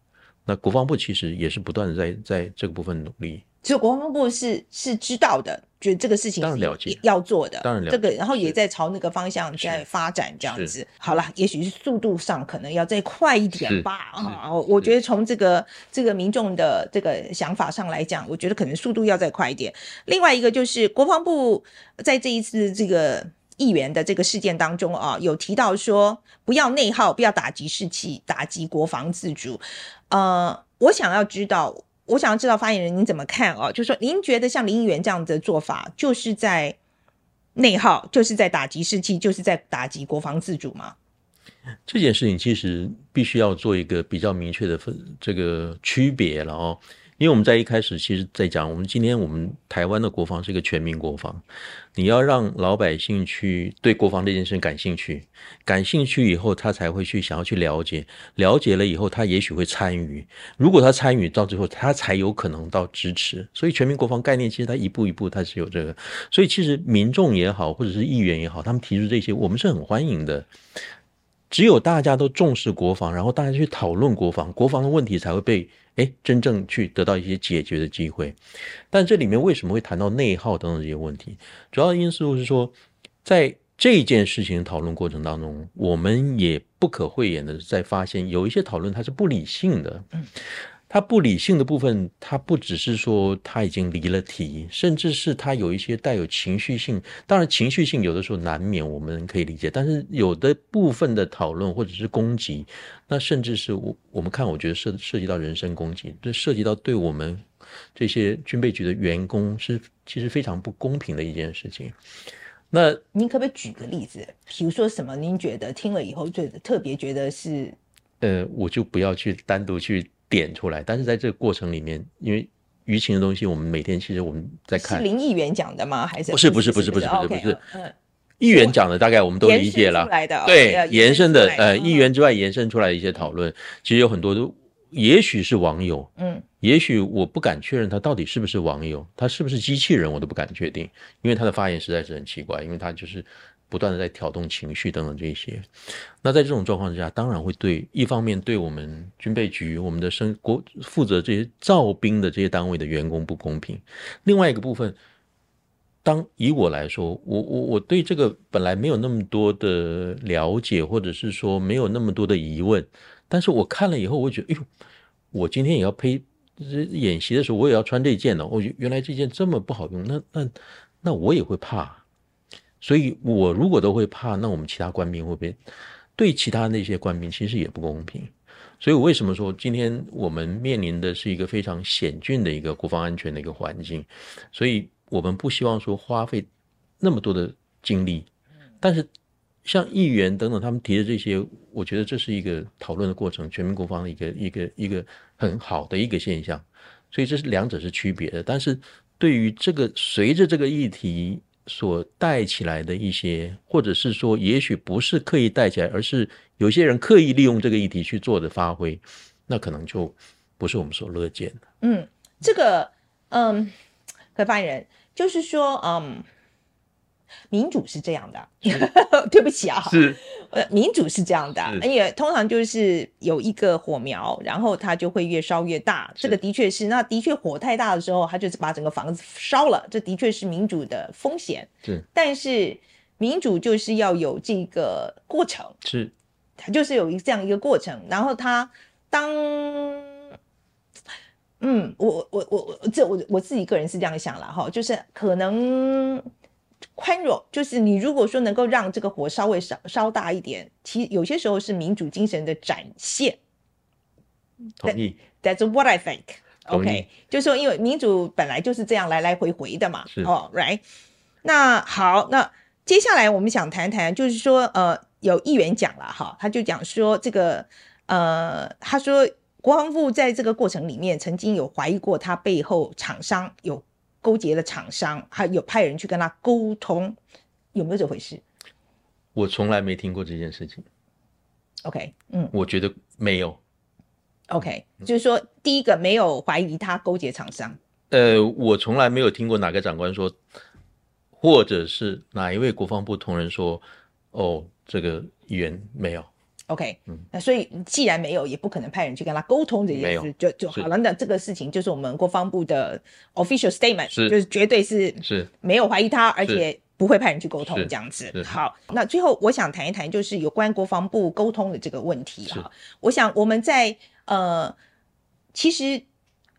那国防部其实也是不断的在在这个部分努力。所以国防部是是知道的，觉得这个事情是要做的，当然了解，这个然后也在朝那个方向在发展这样子。好了，也许是速度上可能要再快一点吧啊！我觉得从这个这个民众的这个想法上来讲，我觉得可能速度要再快一点。另外一个就是国防部在这一次这个议员的这个事件当中啊，有提到说不要内耗，不要打击士气，打击国防自主。呃，我想要知道。我想要知道发言人您怎么看哦？就是说您觉得像林议员这样的做法，就是在内耗，就是在打击士气，就是在打击国防自主吗？这件事情其实必须要做一个比较明确的分这个区别了哦。因为我们在一开始，其实在讲，我们今天我们台湾的国防是一个全民国防，你要让老百姓去对国防这件事感兴趣，感兴趣以后，他才会去想要去了解，了解了以后，他也许会参与。如果他参与到最后，他才有可能到支持。所以全民国防概念，其实他一步一步他是有这个。所以其实民众也好，或者是议员也好，他们提出这些，我们是很欢迎的。只有大家都重视国防，然后大家去讨论国防，国防的问题才会被。哎，真正去得到一些解决的机会，但这里面为什么会谈到内耗等等这些问题？主要的因素是说，在这件事情讨论过程当中，我们也不可讳言的在发现有一些讨论它是不理性的。它不理性的部分，他不只是说他已经离了题，甚至是他有一些带有情绪性。当然，情绪性有的时候难免我们可以理解，但是有的部分的讨论或者是攻击，那甚至是我我们看，我觉得涉涉及到人身攻击，这涉及到对我们这些军备局的员工是其实非常不公平的一件事情。那您可不可以举个例子，比如说什么？您觉得听了以后最特别觉得是？呃，我就不要去单独去。点出来，但是在这个过程里面，因为舆情的东西，我们每天其实我们在看。是林议员讲的吗？还是不是？不是，不是，不是，不是，不是。嗯，议员讲的大概我们都理解了。对，延伸的，呃，议员之外延伸出来的一些讨论，其实有很多都，也许是网友，嗯，也许我不敢确认他到底是不是网友，他是不是机器人，我都不敢确定，因为他的发言实在是很奇怪，因为他就是。不断的在挑动情绪等等这些，那在这种状况之下，当然会对一方面对我们军备局、我们的生国负责这些造兵的这些单位的员工不公平。另外一个部分，当以我来说，我我我对这个本来没有那么多的了解，或者是说没有那么多的疑问，但是我看了以后，我觉得，哎呦，我今天也要配演习的时候，我也要穿这件呢。我觉原来这件这么不好用，那那那我也会怕。所以，我如果都会怕，那我们其他官兵会不会对其他那些官兵其实也不公平？所以，我为什么说今天我们面临的是一个非常险峻的一个国防安全的一个环境？所以。我们不希望说花费那么多的精力，但是像议员等等他们提的这些，我觉得这是一个讨论的过程，全民国防的一个一个一个很好的一个现象，所以这是两者是区别的。但是对于这个随着这个议题所带起来的一些，或者是说也许不是刻意带起来，而是有些人刻意利用这个议题去做的发挥，那可能就不是我们所乐见的。嗯，这个嗯。合发言人就是说，嗯，民主是这样的，对不起啊，是，呃，民主是这样的，而且通常就是有一个火苗，然后它就会越烧越大，这个的确是，那的确火太大的时候，它就是把整个房子烧了，这的确是民主的风险，是，但是民主就是要有这个过程，是，它就是有一这样一个过程，然后它当。嗯，我我我我这我我自己个人是这样想了哈，就是可能宽容，就是你如果说能够让这个火稍微烧烧大一点，其实有些时候是民主精神的展现。同意。That's what I think. OK，就是说，因为民主本来就是这样来来回回的嘛。是。哦，Right。那好，那接下来我们想谈谈，就是说，呃，有议员讲了哈，他就讲说这个，呃，他说。国防部在这个过程里面，曾经有怀疑过他背后厂商有勾结了厂商，还有派人去跟他沟通，有没有这回事？我从来没听过这件事情。OK，嗯，我觉得没有。OK，就是说，第一个没有怀疑他勾结厂商。呃，我从来没有听过哪个长官说，或者是哪一位国防部同仁说，哦，这个议员没有。OK，嗯，那所以既然没有，也不可能派人去跟他沟通这件事，就就好了。那这个事情就是我们国防部的 official statement，是就是绝对是是没有怀疑他，而且不会派人去沟通这样子。好，那最后我想谈一谈，就是有关国防部沟通的这个问题哈。我想我们在呃，其实。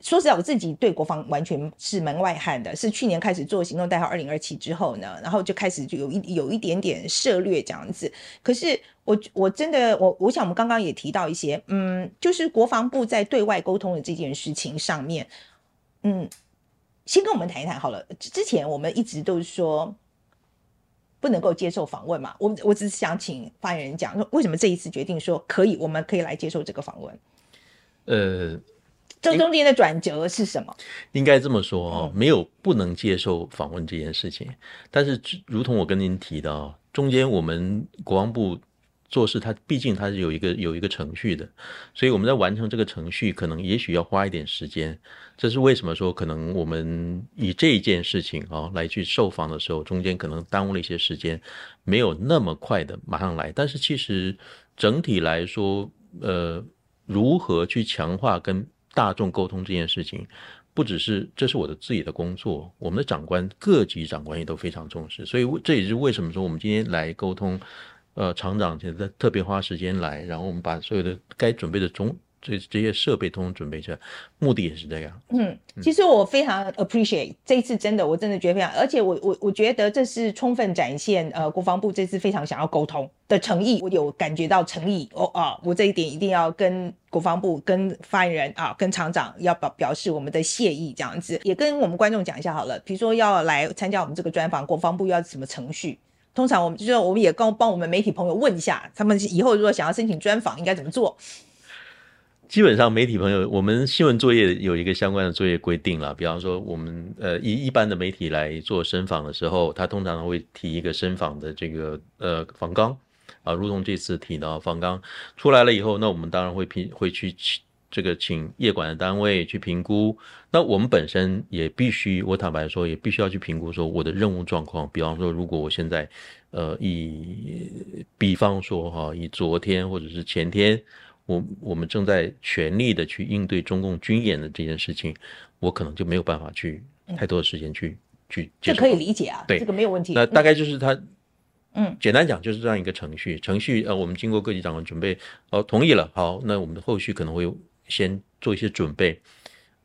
说实在，我自己对国防完全是门外汉的，是去年开始做行动代号二零二七之后呢，然后就开始就有一有一点点涉略这样子。可是我我真的我我想我们刚刚也提到一些，嗯，就是国防部在对外沟通的这件事情上面，嗯，先跟我们谈一谈好了。之前我们一直都是说不能够接受访问嘛，我我只是想请发言人讲，说为什么这一次决定说可以，我们可以来接受这个访问？呃。这中间的转折是什么？应该这么说哦，没有不能接受访问这件事情。但是，如同我跟您提到，中间我们国防部做事，它毕竟它是有一个有一个程序的，所以我们在完成这个程序，可能也许要花一点时间。这是为什么说可能我们以这一件事情啊来去受访的时候，中间可能耽误了一些时间，没有那么快的马上来。但是其实整体来说，呃，如何去强化跟大众沟通这件事情，不只是这是我的自己的工作，我们的长官各级长官也都非常重视，所以这也是为什么说我们今天来沟通，呃，厂长现在特别花时间来，然后我们把所有的该准备的中。这这些设备通通准备起来，目的也是这样。嗯，其实我非常 appreciate 这一次，真的，我真的觉得非常，而且我我我觉得这是充分展现呃国防部这次非常想要沟通的诚意，我有感觉到诚意哦啊，我这一点一定要跟国防部、跟发言人啊、跟厂长要表表示我们的谢意，这样子也跟我们观众讲一下好了。比如说要来参加我们这个专访，国防部要什么程序？通常我们就是我们也刚帮我们媒体朋友问一下，他们以后如果想要申请专访，应该怎么做？基本上媒体朋友，我们新闻作业有一个相关的作业规定了。比方说，我们呃以一般的媒体来做申访的时候，他通常会提一个申访的这个呃访纲啊，如同这次提到访纲出来了以后，那我们当然会评会去请这个请业管的单位去评估。那我们本身也必须，我坦白说，也必须要去评估说我的任务状况。比方说，如果我现在呃以比方说哈，以昨天或者是前天。我我们正在全力的去应对中共军演的这件事情，我可能就没有办法去太多的时间去去接。这可以理解啊，对，这个没有问题。那大概就是他，嗯，简单讲就是这样一个程序。程序呃，我们经过各级长官准备，哦，同意了，好，那我们的后续可能会先做一些准备。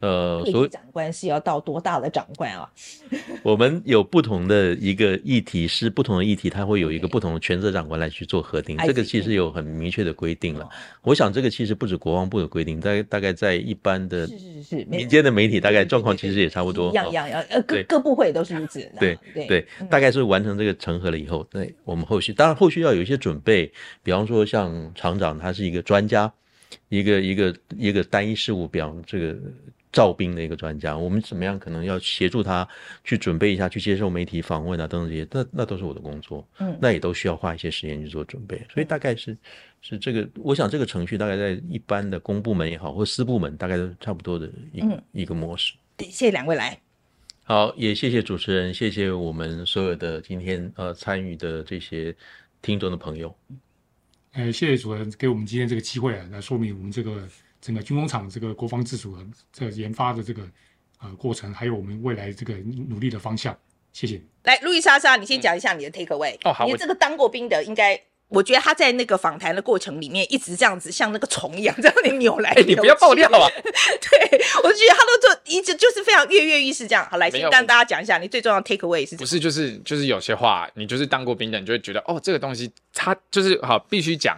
呃，所以长官是要到多大的长官啊？我们有不同的一个议题，是不同的议题，它会有一个不同的权责长官来去做核定。这个其实有很明确的规定了。我想这个其实不止国防部有规定，大概大概在一般的是是是民间的媒体，大概状况其实也差不多。一样一样样，呃，各各部会都是如此。对对对，大概是完成这个成核了以后，对，我们后续当然后续要有一些准备，比方说像厂长他是一个专家，一个一个一个单一事务，比方这个。召兵的一个专家，我们怎么样可能要协助他去准备一下，去接受媒体访问啊等等这些，那那都是我的工作，嗯，那也都需要花一些时间去做准备，所以大概是是这个，我想这个程序大概在一般的公部门也好，或私部门大概都差不多的一个、嗯、一个模式。对，谢谢两位来，好，也谢谢主持人，谢谢我们所有的今天呃参与的这些听众的朋友，哎，谢谢主持人给我们今天这个机会啊，来说明我们这个。整个军工厂这个国防自主的这个研发的这个呃过程，还有我们未来这个努力的方向，谢谢。来，路易莎莎，你先讲一下你的 take away。哦，好，你这个当过兵的，应该我觉得他在那个访谈的过程里面，一直这样子像那个虫一样，这样你扭来扭去。你不要爆料啊！对，我就觉得他都做一直就是非常跃跃欲试这样。好，来先跟大家讲一下你最重要的 take away 是什么？不是，就是就是有些话，你就是当过兵的，你就会觉得哦，这个东西他就是好必须讲。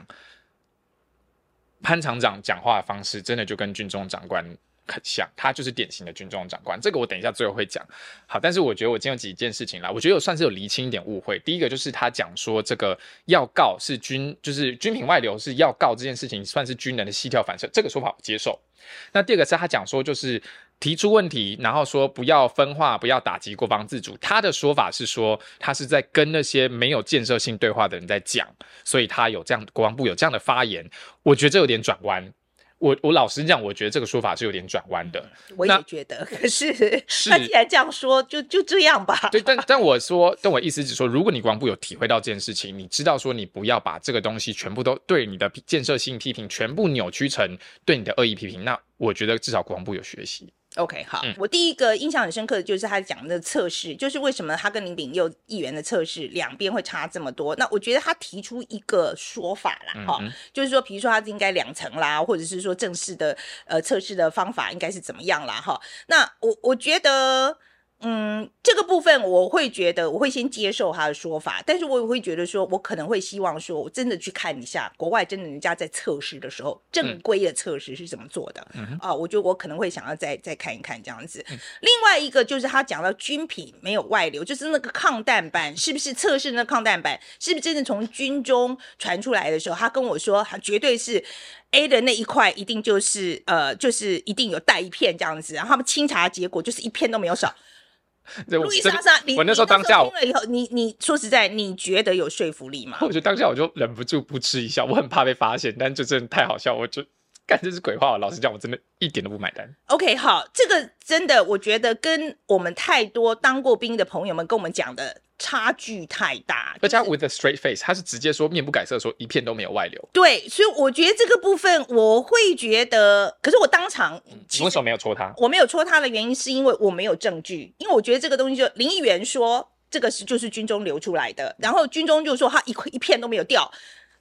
潘厂长讲话的方式真的就跟军中长官很像，他就是典型的军中长官。这个我等一下最后会讲。好，但是我觉得我今天有几件事情啦，我觉得我算是有厘清一点误会。第一个就是他讲说这个要告是军，就是军品外流是要告这件事情，算是军人的膝跳反射，这个说法我接受。那第二个是他讲说就是。提出问题，然后说不要分化，不要打击国防自主。他的说法是说，他是在跟那些没有建设性对话的人在讲，所以他有这样，国防部有这样的发言。我觉得这有点转弯。我我老实讲，我觉得这个说法是有点转弯的。我也觉得，可是他既然这样说，就就这样吧。对，但但我说，但我意思是说，如果你国防部有体会到这件事情，你知道说你不要把这个东西全部都对你的建设性批评全部扭曲成对你的恶意批评，那我觉得至少国防部有学习。OK，好，嗯、我第一个印象很深刻的就是他讲的测试，就是为什么他跟林炳佑议员的测试两边会差这么多？那我觉得他提出一个说法啦，哈、嗯嗯，就是说，比如说他应该两层啦，或者是说正式的呃测试的方法应该是怎么样啦，哈。那我我觉得。嗯，这个部分我会觉得我会先接受他的说法，但是我也会觉得说，我可能会希望说，我真的去看一下国外真的人家在测试的时候，正规的测试是怎么做的啊、嗯呃？我觉得我可能会想要再再看一看这样子。嗯、另外一个就是他讲到军品没有外流，就是那个抗弹板是不是测试那抗弹板是不是真的从军中传出来的时候，他跟我说他绝对是 A 的那一块一定就是呃就是一定有带一片这样子，然后他们清查结果就是一片都没有少。路易莎莎，我那时候当下听了以后，你你说实在，你觉得有说服力吗？我觉得当下我就忍不住不吃一笑，我很怕被发现，但就真的太好笑，我就干这是鬼话。老实讲，我真的一点都不买单。OK，好，这个真的，我觉得跟我们太多当过兵的朋友们跟我们讲的。差距太大，而且 with a straight face，他是直接说面不改色，说一片都没有外流。对，所以我觉得这个部分我会觉得，可是我当场，你为什么没有戳他？我没有戳他的原因是因为我没有证据，因为我觉得这个东西就林议员说这个是就是军中流出来的，然后军中就说他一块一片都没有掉，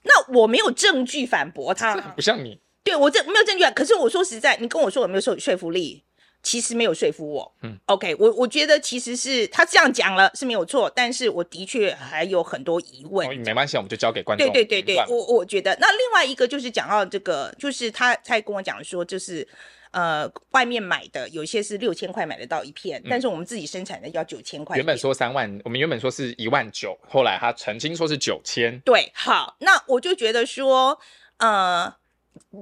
那我没有证据反驳他，不像你，对我这没有证据，可是我说实在，你跟我说有没有说说服力？其实没有说服我。嗯，OK，我我觉得其实是他这样讲了是没有错，但是我的确还有很多疑问。哦、没关系，我们就交给观众。对对对对，我我觉得那另外一个就是讲到这个，就是他他跟我讲说，就是呃，外面买的有些是六千块买得到一片，嗯，但是我们自己生产的要九千块。原本说三万，我们原本说是一万九，后来他澄清说是九千。对，好，那我就觉得说，呃。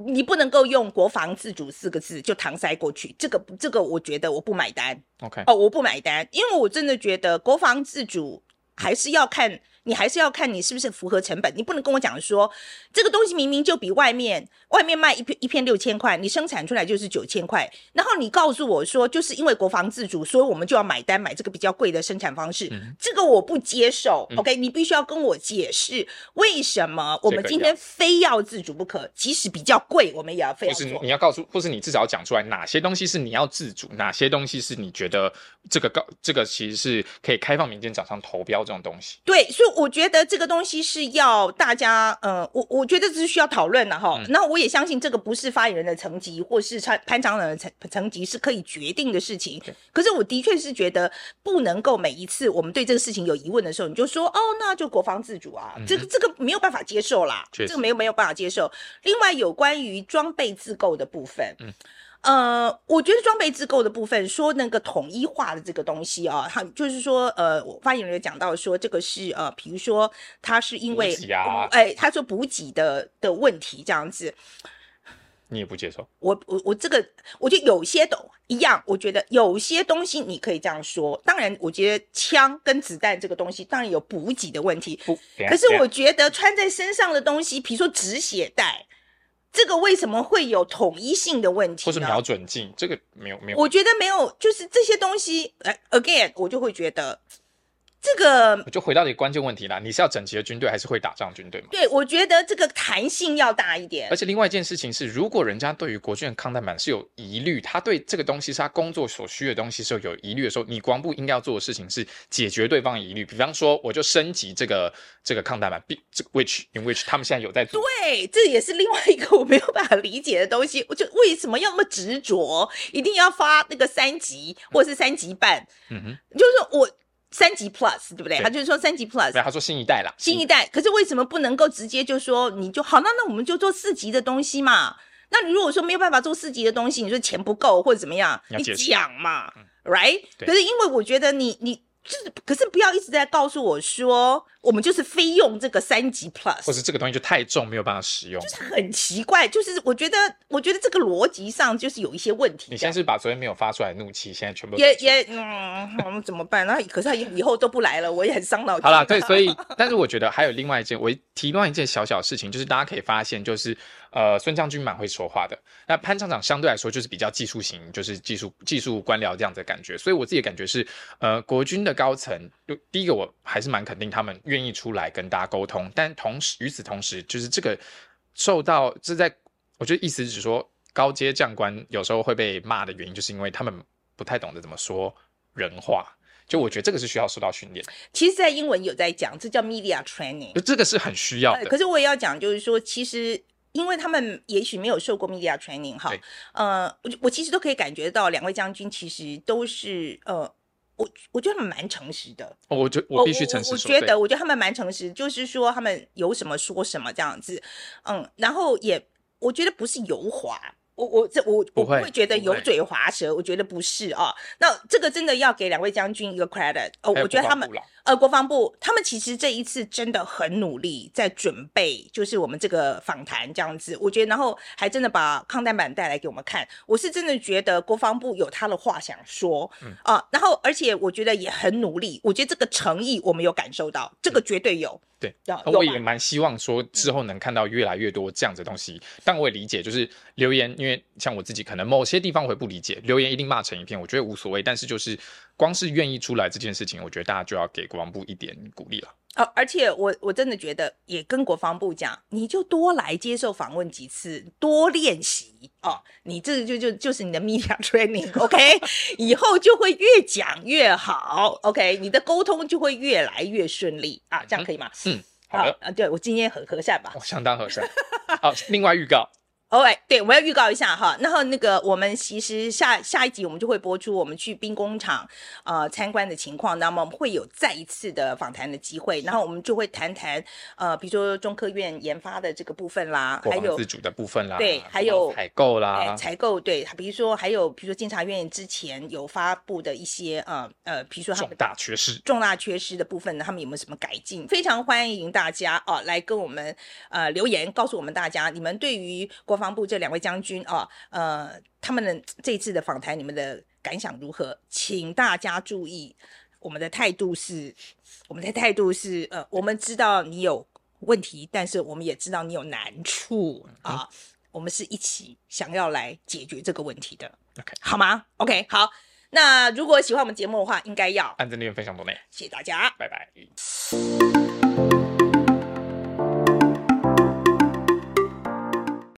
你不能够用国防自主四个字就搪塞过去，这个这个我觉得我不买单。OK，哦，我不买单，因为我真的觉得国防自主还是要看你还是要看你是不是符合成本。你不能跟我讲说这个东西明明就比外面外面卖一片一片六千块，你生产出来就是九千块，然后你告诉我说就是因为国防自主，所以我们就要买单买这个比较贵的生产方式，嗯、这个我不接受。嗯、OK，你必须要跟我解释为什么我们今天非要自主不可，即使比较贵，我们也要非要做。不是你要告诉，或是你至少要讲出来哪些东西是你要自主，哪些东西是你觉得这个高这个其实是可以开放民间厂商投标这种东西。对，所以我觉得这个东西是要大家，呃，我我觉得这是需要讨论的哈。那、嗯、我也相信这个不是发言人的层级，或是潘潘厂长的层层级是可以决定的事情。可是我的确是觉得不能够每一次我们对这个事情有疑问的时候，你就说哦，那就国防自主啊，嗯、这个这个没有办法接受啦，这个没有没有办法接受。另外有关于装备自购的部分，嗯。呃，我觉得装备自购的部分，说那个统一化的这个东西啊，他就是说，呃，我发言人讲到说，这个是呃，比如说他是因为，哎、他说补给的的问题这样子，你也不接受？我我我这个，我觉得有些都一样，我觉得有些东西你可以这样说。当然，我觉得枪跟子弹这个东西，当然有补给的问题。不，可是我觉得穿在身上的东西，比如说止血带。这个为什么会有统一性的问题？或是瞄准镜，这个没有没有。我觉得没有，就是这些东西，呃，again，我就会觉得。这个就回到一个关键问题啦，你是要整齐的军队还是会打仗军队吗？对，我觉得这个弹性要大一点。而且另外一件事情是，如果人家对于国军的抗弹板是有疑虑，他对这个东西是他工作所需的东西是有疑虑的时候，你国防部应该要做的事情是解决对方的疑虑。比方说，我就升级这个这个抗弹板，which in which 他们现在有在做。对，这也是另外一个我没有办法理解的东西。我就为什么要那么执着，一定要发那个三级或者是三级半？嗯哼，就是我。三级 plus 对不对？对，他就是说三级 plus，对，他说新一代啦，新一代。可是为什么不能够直接就说你就好？那那我们就做四级的东西嘛。那你如果说没有办法做四级的东西，你说钱不够或者怎么样，你讲嘛，嗯，right？可是因为我觉得你你。就是，可是不要一直在告诉我说，我们就是非用这个三级 plus，或是这个东西就太重，没有办法使用，就是很奇怪。就是我觉得，我觉得这个逻辑上就是有一些问题。你现在是把昨天没有发出来的怒气，现在全部也也嗯，我们怎么办？那可是他以后都不来了，我也很伤脑筋。好了，对，所以，但是我觉得还有另外一件，我提另外一件小小事情，就是大家可以发现，就是。呃，孙将军蛮会说话的。那潘厂长相对来说就是比较技术型，就是技术技术官僚这样子的感觉。所以我自己的感觉是，呃，国军的高层，就第一个我还是蛮肯定他们愿意出来跟大家沟通。但同时与此同时，就是这个受到这在，我觉得意思是说高阶将官有时候会被骂的原因，就是因为他们不太懂得怎么说人话。就我觉得这个是需要受到训练。其实，在英文有在讲，这叫 media training，就这个是很需要的。呃，可是我也要讲，就是说，其实。因为他们也许没有受过 media training 哈，呃，我我其实都可以感觉到两位将军其实都是呃，我我觉得他们蛮诚实的。哦，我觉我必须诚实说，我觉得我觉得他们蛮诚实，就是说他们有什么说什么这样子，嗯，然后也我觉得不是油滑。我我这我我不会觉得油嘴滑舌，我觉得不是啊。那这个真的要给两位将军一个 credit 哦。我觉得他们呃国防部他们其实这一次真的很努力在准备，就是我们这个访谈这样子。我觉得然后还真的把抗弹板带来给我们看。我是真的觉得国防部有他的话想说嗯啊。然后而且我觉得也很努力。我觉得这个诚意我们有感受到，这个绝对有。对，我也蛮希望说之后能看到越来越多这样子的东西。但我也理解，就是留言。因为像我自己，可能某些地方我会不理解，留言一定骂成一片，我觉得无所谓。但是就是光是愿意出来这件事情，我觉得大家就要给国防部一点鼓励了。哦，而且我我真的觉得也跟国防部讲，你就多来接受访问几次，多练习哦。你这个就就就是你的 media training，OK？以后就会越讲越好，OK？你的沟通就会越来越顺利啊，这样可以吗？嗯，嗯好的。啊，对我今天很和善吧？我，相当和善。好，另外预告。哦，oh, 对，我们要预告一下哈。然后那个，我们其实下下一集我们就会播出我们去兵工厂呃参观的情况。那么我们会有再一次的访谈的机会，然后我们就会谈谈呃，比如说中科院研发的这个部分啦，还有自主的部分啦，对，还有采购啦，采购对，比如说还有比如说监察院之前有发布的一些呃呃，比如说重大缺失、重大缺失的部分呢，他们有没有什么改进？非常欢迎大家哦来跟我们呃留言，告诉我们大家你们对于国防部这两位将军啊，呃，他们的这次的访谈，你们的感想如何？请大家注意，我们的态度是，我们的态度是，呃，我们知道你有问题，但是我们也知道你有难处啊，嗯、我们是一起想要来解决这个问题的。OK，好吗？OK，好。那如果喜欢我们节目的话，应该要按赞、订阅、分享、多内，谢谢大家，拜拜。